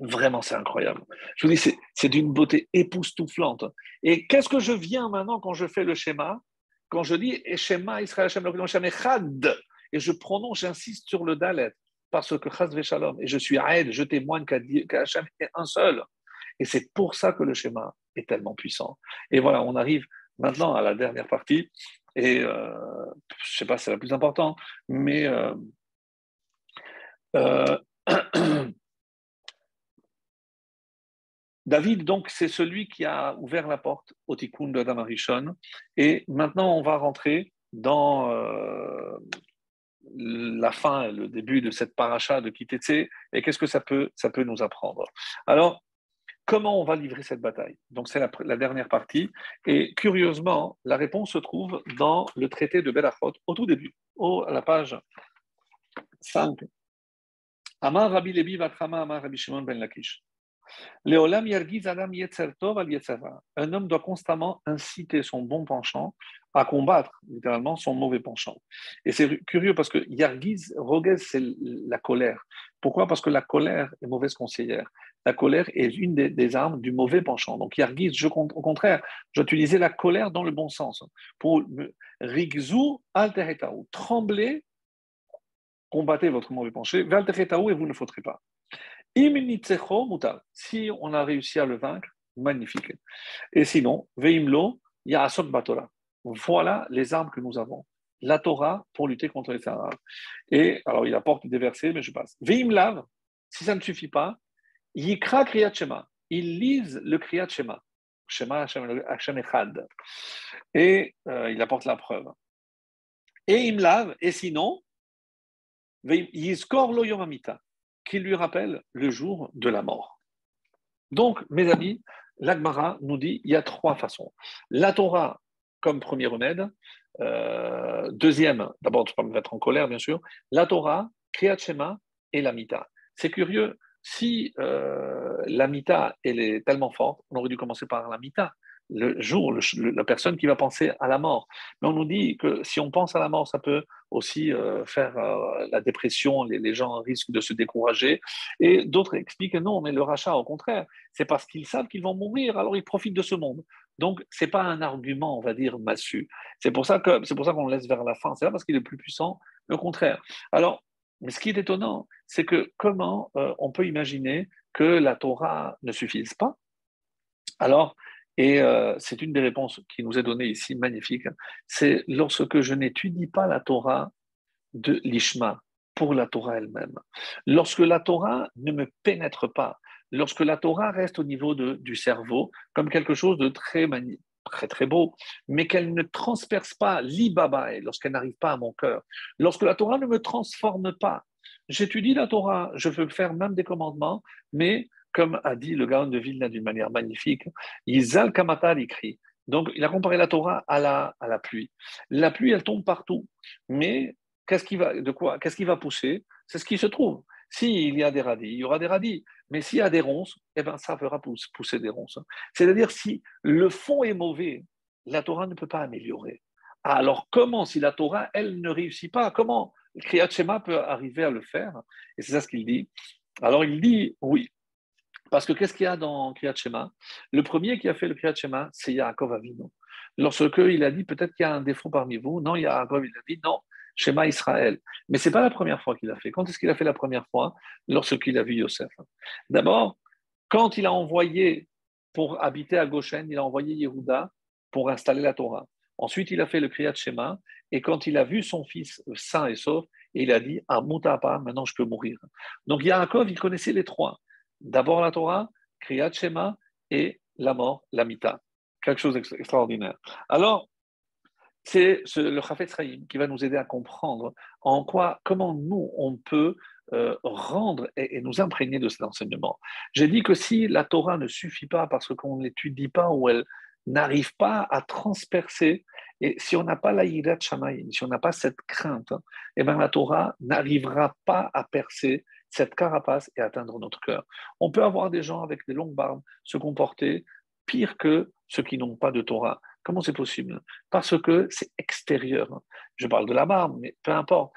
Vraiment, c'est incroyable. Je vous dis, c'est d'une beauté époustouflante. Et qu'est-ce que je viens maintenant quand je fais le schéma? Quand je dis schéma Israël Hashem Echad, et je prononce, j'insiste sur le Dalet, parce que Chaz Shalom, et je suis Aed, je témoigne qu'Hachem est un seul. Et c'est pour ça que le schéma est tellement puissant. Et voilà, on arrive maintenant à la dernière partie. Et euh, je ne sais pas si c'est la plus importante, mais euh, euh, David, donc, c'est celui qui a ouvert la porte au tikkun de Adam Et maintenant, on va rentrer dans euh, la fin, le début de cette paracha de Kitetse. Et qu'est-ce que ça peut, ça peut nous apprendre? Alors, comment on va livrer cette bataille? Donc, c'est la, dernière partie. Et curieusement, la réponse se trouve dans le traité de Belachot, au tout début, à la page 5. Amar Rabbi Levi Vatrama Amar Rabbi Shimon ben Lakish. Un homme doit constamment inciter son bon penchant à combattre littéralement son mauvais penchant. Et c'est curieux parce que Yargiz, Rogez, c'est la colère. Pourquoi? Parce que la colère est mauvaise conseillère. La colère est une des, armes du mauvais penchant. Donc Yargiz, au contraire, j'utilisais la colère dans le bon sens. Pour Rigzu alteretaou, trembler, combattez votre mauvais penchant, et vous ne fauterez pas. Si on a réussi à le vaincre, magnifique. Et sinon, Veimlo, Yasot Batora. Voilà les armes que nous avons. La Torah pour lutter contre les Arabes. Et alors, il apporte des versets, mais je passe. Veimlav, si ça ne suffit pas, Yikra Kriyat Shema. Ils lisent le Kriyat Shema. Shema Hashem Echad. Et euh, il apporte la preuve. Et Imlav, et sinon, Yizkor Lo Yomamita qui lui rappelle le jour de la mort. Donc, mes amis, l'Agmara nous dit il y a trois façons. La Torah comme premier remède. Euh, deuxième, d'abord, tu peux me mettre en colère, bien sûr. La Torah, Kriyat Shema et la Mita. C'est curieux, si euh, la Mita elle est tellement forte, on aurait dû commencer par la Mita le jour, la personne qui va penser à la mort. Mais on nous dit que si on pense à la mort, ça peut aussi euh, faire euh, la dépression, les, gens risquent de se décourager. Et d'autres expliquent que non, mais le rachat, au contraire, c'est parce qu'ils savent qu'ils vont mourir, alors ils profitent de ce monde. Donc, ce n'est pas un argument, on va dire, massu. C'est pour ça qu'on le laisse vers la fin. C'est pas parce qu'il est plus puissant, au contraire. Alors, mais ce qui est étonnant, c'est que comment euh, on peut imaginer que la Torah ne suffise pas? Alors et euh, c'est une des réponses qui nous est donnée ici, magnifique. C'est lorsque je n'étudie pas la Torah de l'Ishma pour la Torah elle-même. Lorsque la Torah ne me pénètre pas, lorsque la Torah reste au niveau du cerveau comme quelque chose de très très très beau, mais qu'elle ne transperce pas l'ibabae, lorsqu'elle n'arrive pas à mon cœur, lorsque la Torah ne me transforme pas. J'étudie la Torah, je veux faire même des commandements, mais comme a dit le Gaon de Vilna d'une manière magnifique, Yizal Kamatal écrit. Donc, il a comparé la Torah à la, à la pluie. La pluie, elle tombe partout. Mais qu'est-ce qui va, de quoi, qu'est-ce qui va pousser? C'est ce qui se trouve. S'il y a des radis, il y aura des radis. Mais s'il y a des ronces, eh ben, ça fera pousser des ronces. C'est-à-dire, si le fond est mauvais, la Torah ne peut pas améliorer. Alors, comment, si la Torah, elle, ne réussit pas, comment? Kriyat Shema peut arriver à le faire Et c'est ça ce qu'il dit. Alors, il dit, oui, parce que qu'est-ce qu'il y a dans Kriyat Shema? Le premier qui a fait le Kriyat Shema, c'est Yaakov Avinu. Lorsque il a dit peut-être qu'il y a un défaut parmi vous, non, Yaakov, il a dit non, Shema Israël. Mais ce n'est pas la première fois qu'il a fait. Quand est-ce qu'il a fait la première fois? Lorsqu'il a vu Yosef. D'abord, quand il a envoyé pour habiter à Goshen, il a envoyé Yehuda pour installer la Torah. Ensuite, il a fait le Kriyat Shema. Et quand il a vu son fils sain et sauf, il a dit Ah, maintenant je peux mourir. Donc Yaakov, il connaissait les trois. D'abord la Torah, Kriyat Shema et la mort, la Mita. Quelque chose d'extraordinaire. Alors, c'est le Chafetz Chaim qui va nous aider à comprendre en quoi, comment nous, on peut euh, rendre et, nous imprégner de cet enseignement. J'ai dit que si la Torah ne suffit pas parce qu'on n'étudie pas ou elle n'arrive pas à transpercer, et si on n'a pas la yirat si on n'a pas cette crainte, eh bien la Torah n'arrivera pas à percer cette carapace et atteindre notre cœur. On peut avoir des gens avec des longues barbes se comporter pire que ceux qui n'ont pas de Torah. Comment c'est possible? Parce que c'est extérieur. Je parle de la barbe, mais peu importe.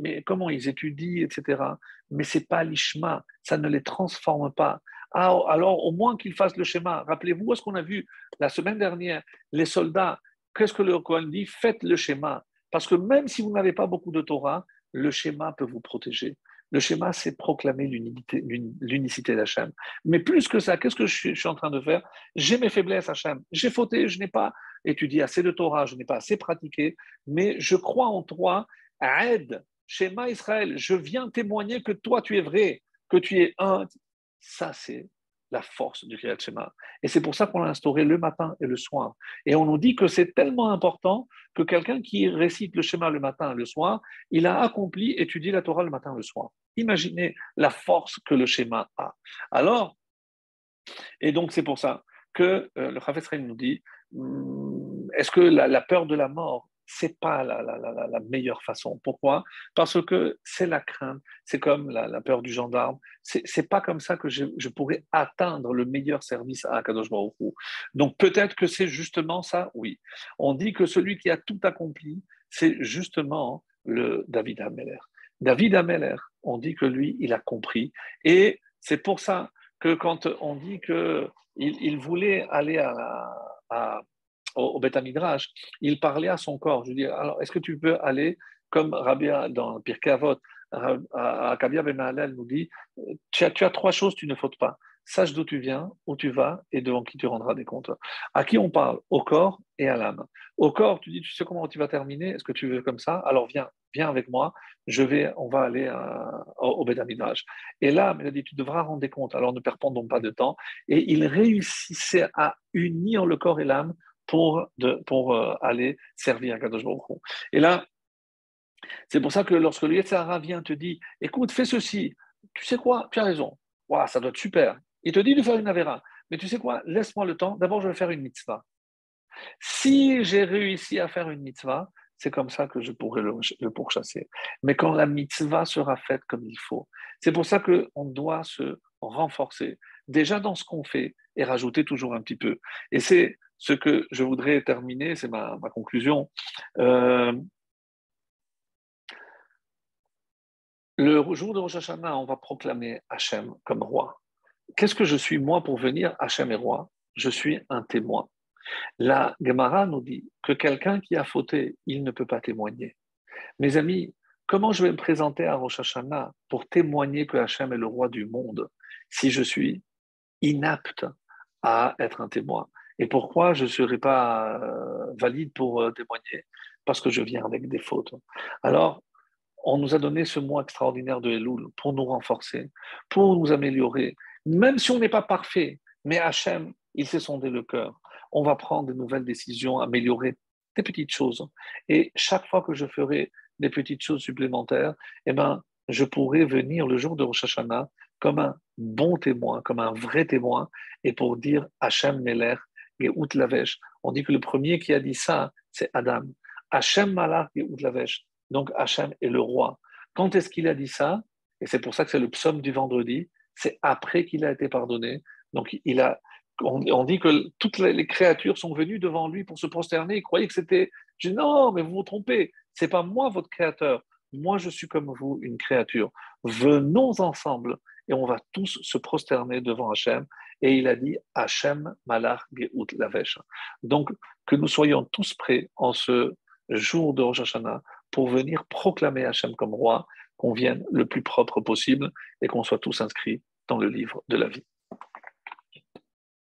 Mais comment ils étudient, etc. Mais c'est pas l'ishma, ça ne les transforme pas. Ah, alors au moins qu'ils fassent le schéma. Rappelez-vous ce qu'on a vu la semaine dernière, les soldats. Qu'est-ce que le Coran dit? Faites le schéma. Parce que même si vous n'avez pas beaucoup de Torah, le schéma peut vous protéger. Le schéma, c'est proclamer l'unicité d'Hachem. Mais plus que ça, qu'est-ce que je suis, en train de faire? J'ai mes faiblesses, Hachem. J'ai fauté, je n'ai pas étudié assez de Torah, je n'ai pas assez pratiqué, mais je crois en toi. Aide, schéma Israël, je viens témoigner que toi, tu es vrai, que tu es un. Ça, c'est la force du Kriyat Shema. Et c'est pour ça qu'on l'a instauré le matin et le soir. Et on nous dit que c'est tellement important que quelqu'un qui récite le schéma le matin et le soir, il a accompli, étudié la Torah le matin et le soir. Imaginez la force que le schéma a. Alors, et donc c'est pour ça que euh, le Chafetz nous dit, hum, est-ce que la, peur de la mort c'est pas la, la, meilleure façon. Pourquoi? Parce que c'est la crainte, c'est comme la, peur du gendarme. C'est, pas comme ça que je, pourrais atteindre le meilleur service à Akadosh Baruch Donc peut-être que c'est justement ça, oui. On dit que celui qui a tout accompli, c'est justement le David Ameller. David Ameller, on dit que lui, il a compris. Et c'est pour ça que quand on dit qu'il il voulait aller à au, Beth Midrash, il parlait à son corps. Je dis, alors, est-ce que tu peux aller, comme Rabia dans Pirkei Avot, Akabia Ben nous dit, tu as, tu as trois choses, tu ne fautes pas. Sache d'où tu viens, où tu vas et devant qui tu rendras des comptes. À qui on parle? Au corps et à l'âme. Au corps, tu dis, tu sais comment tu vas terminer? Est-ce que tu veux comme ça? Alors viens, viens avec moi. Je vais, on va aller au Beth Midrash. Et là, il a dit, tu devras rendre des comptes. Alors ne perdons pas de temps. Et il réussissait à unir le corps et l'âme pour, de, pour euh, aller servir Kadosh Baruch Et là, c'est pour ça que lorsque le Yetzirah vient te dit, écoute, fais ceci, tu sais quoi, tu as raison, wow, ça doit être super. Il te dit de faire une avéra, mais tu sais quoi, laisse-moi le temps, d'abord je vais faire une mitzvah. Si j'ai réussi à faire une mitzvah, c'est comme ça que je pourrais le, le, pourchasser. Mais quand la mitzvah sera faite comme il faut, c'est pour ça qu'on doit se renforcer déjà dans ce qu'on fait et rajouter toujours un petit peu. Et c'est ce que je voudrais terminer, c'est ma, conclusion. Euh, le jour de Rosh Hashanah, on va proclamer Hachem comme roi. Qu'est-ce que je suis moi pour venir Hachem est roi? Je suis un témoin. La Gemara nous dit que quelqu'un qui a fauté, il ne peut pas témoigner. Mes amis, comment je vais me présenter à Rosh Hashanah pour témoigner que Hachem est le roi du monde si je suis inapte à être un témoin? Et pourquoi je ne serai pas euh, valide pour euh, témoigner? Parce que je viens avec des fautes. Alors, on nous a donné ce mois extraordinaire de Elul pour nous renforcer, pour nous améliorer. Même si on n'est pas parfait, mais Hachem, il s'est sondé le cœur. On va prendre de nouvelles décisions, améliorer des petites choses. Et chaque fois que je ferai des petites choses supplémentaires, eh ben, je pourrai venir le jour de Rosh Hashanah comme un bon témoin, comme un vrai témoin, et pour dire Hachem Meller, on dit que le premier qui a dit ça, c'est Adam. Hachem Malach Lavesh. Donc Hachem est le roi. Quand est-ce qu'il a dit ça? Et c'est pour ça que c'est le psaume du vendredi. C'est après qu'il a été pardonné. Donc il a, on, dit que toutes les créatures sont venues devant lui pour se prosterner. Ils croyaient que c'était. Non, mais vous vous trompez. C'est pas moi votre créateur. Moi, je suis comme vous, une créature. Venons ensemble et on va tous se prosterner devant Hachem. Et il a dit Hachem Malach Geout Lavesh. Donc, que nous soyons tous prêts en ce jour de Rosh Hashanah pour venir proclamer Hachem comme roi, qu'on vienne le plus propre possible et qu'on soit tous inscrits dans le livre de la vie.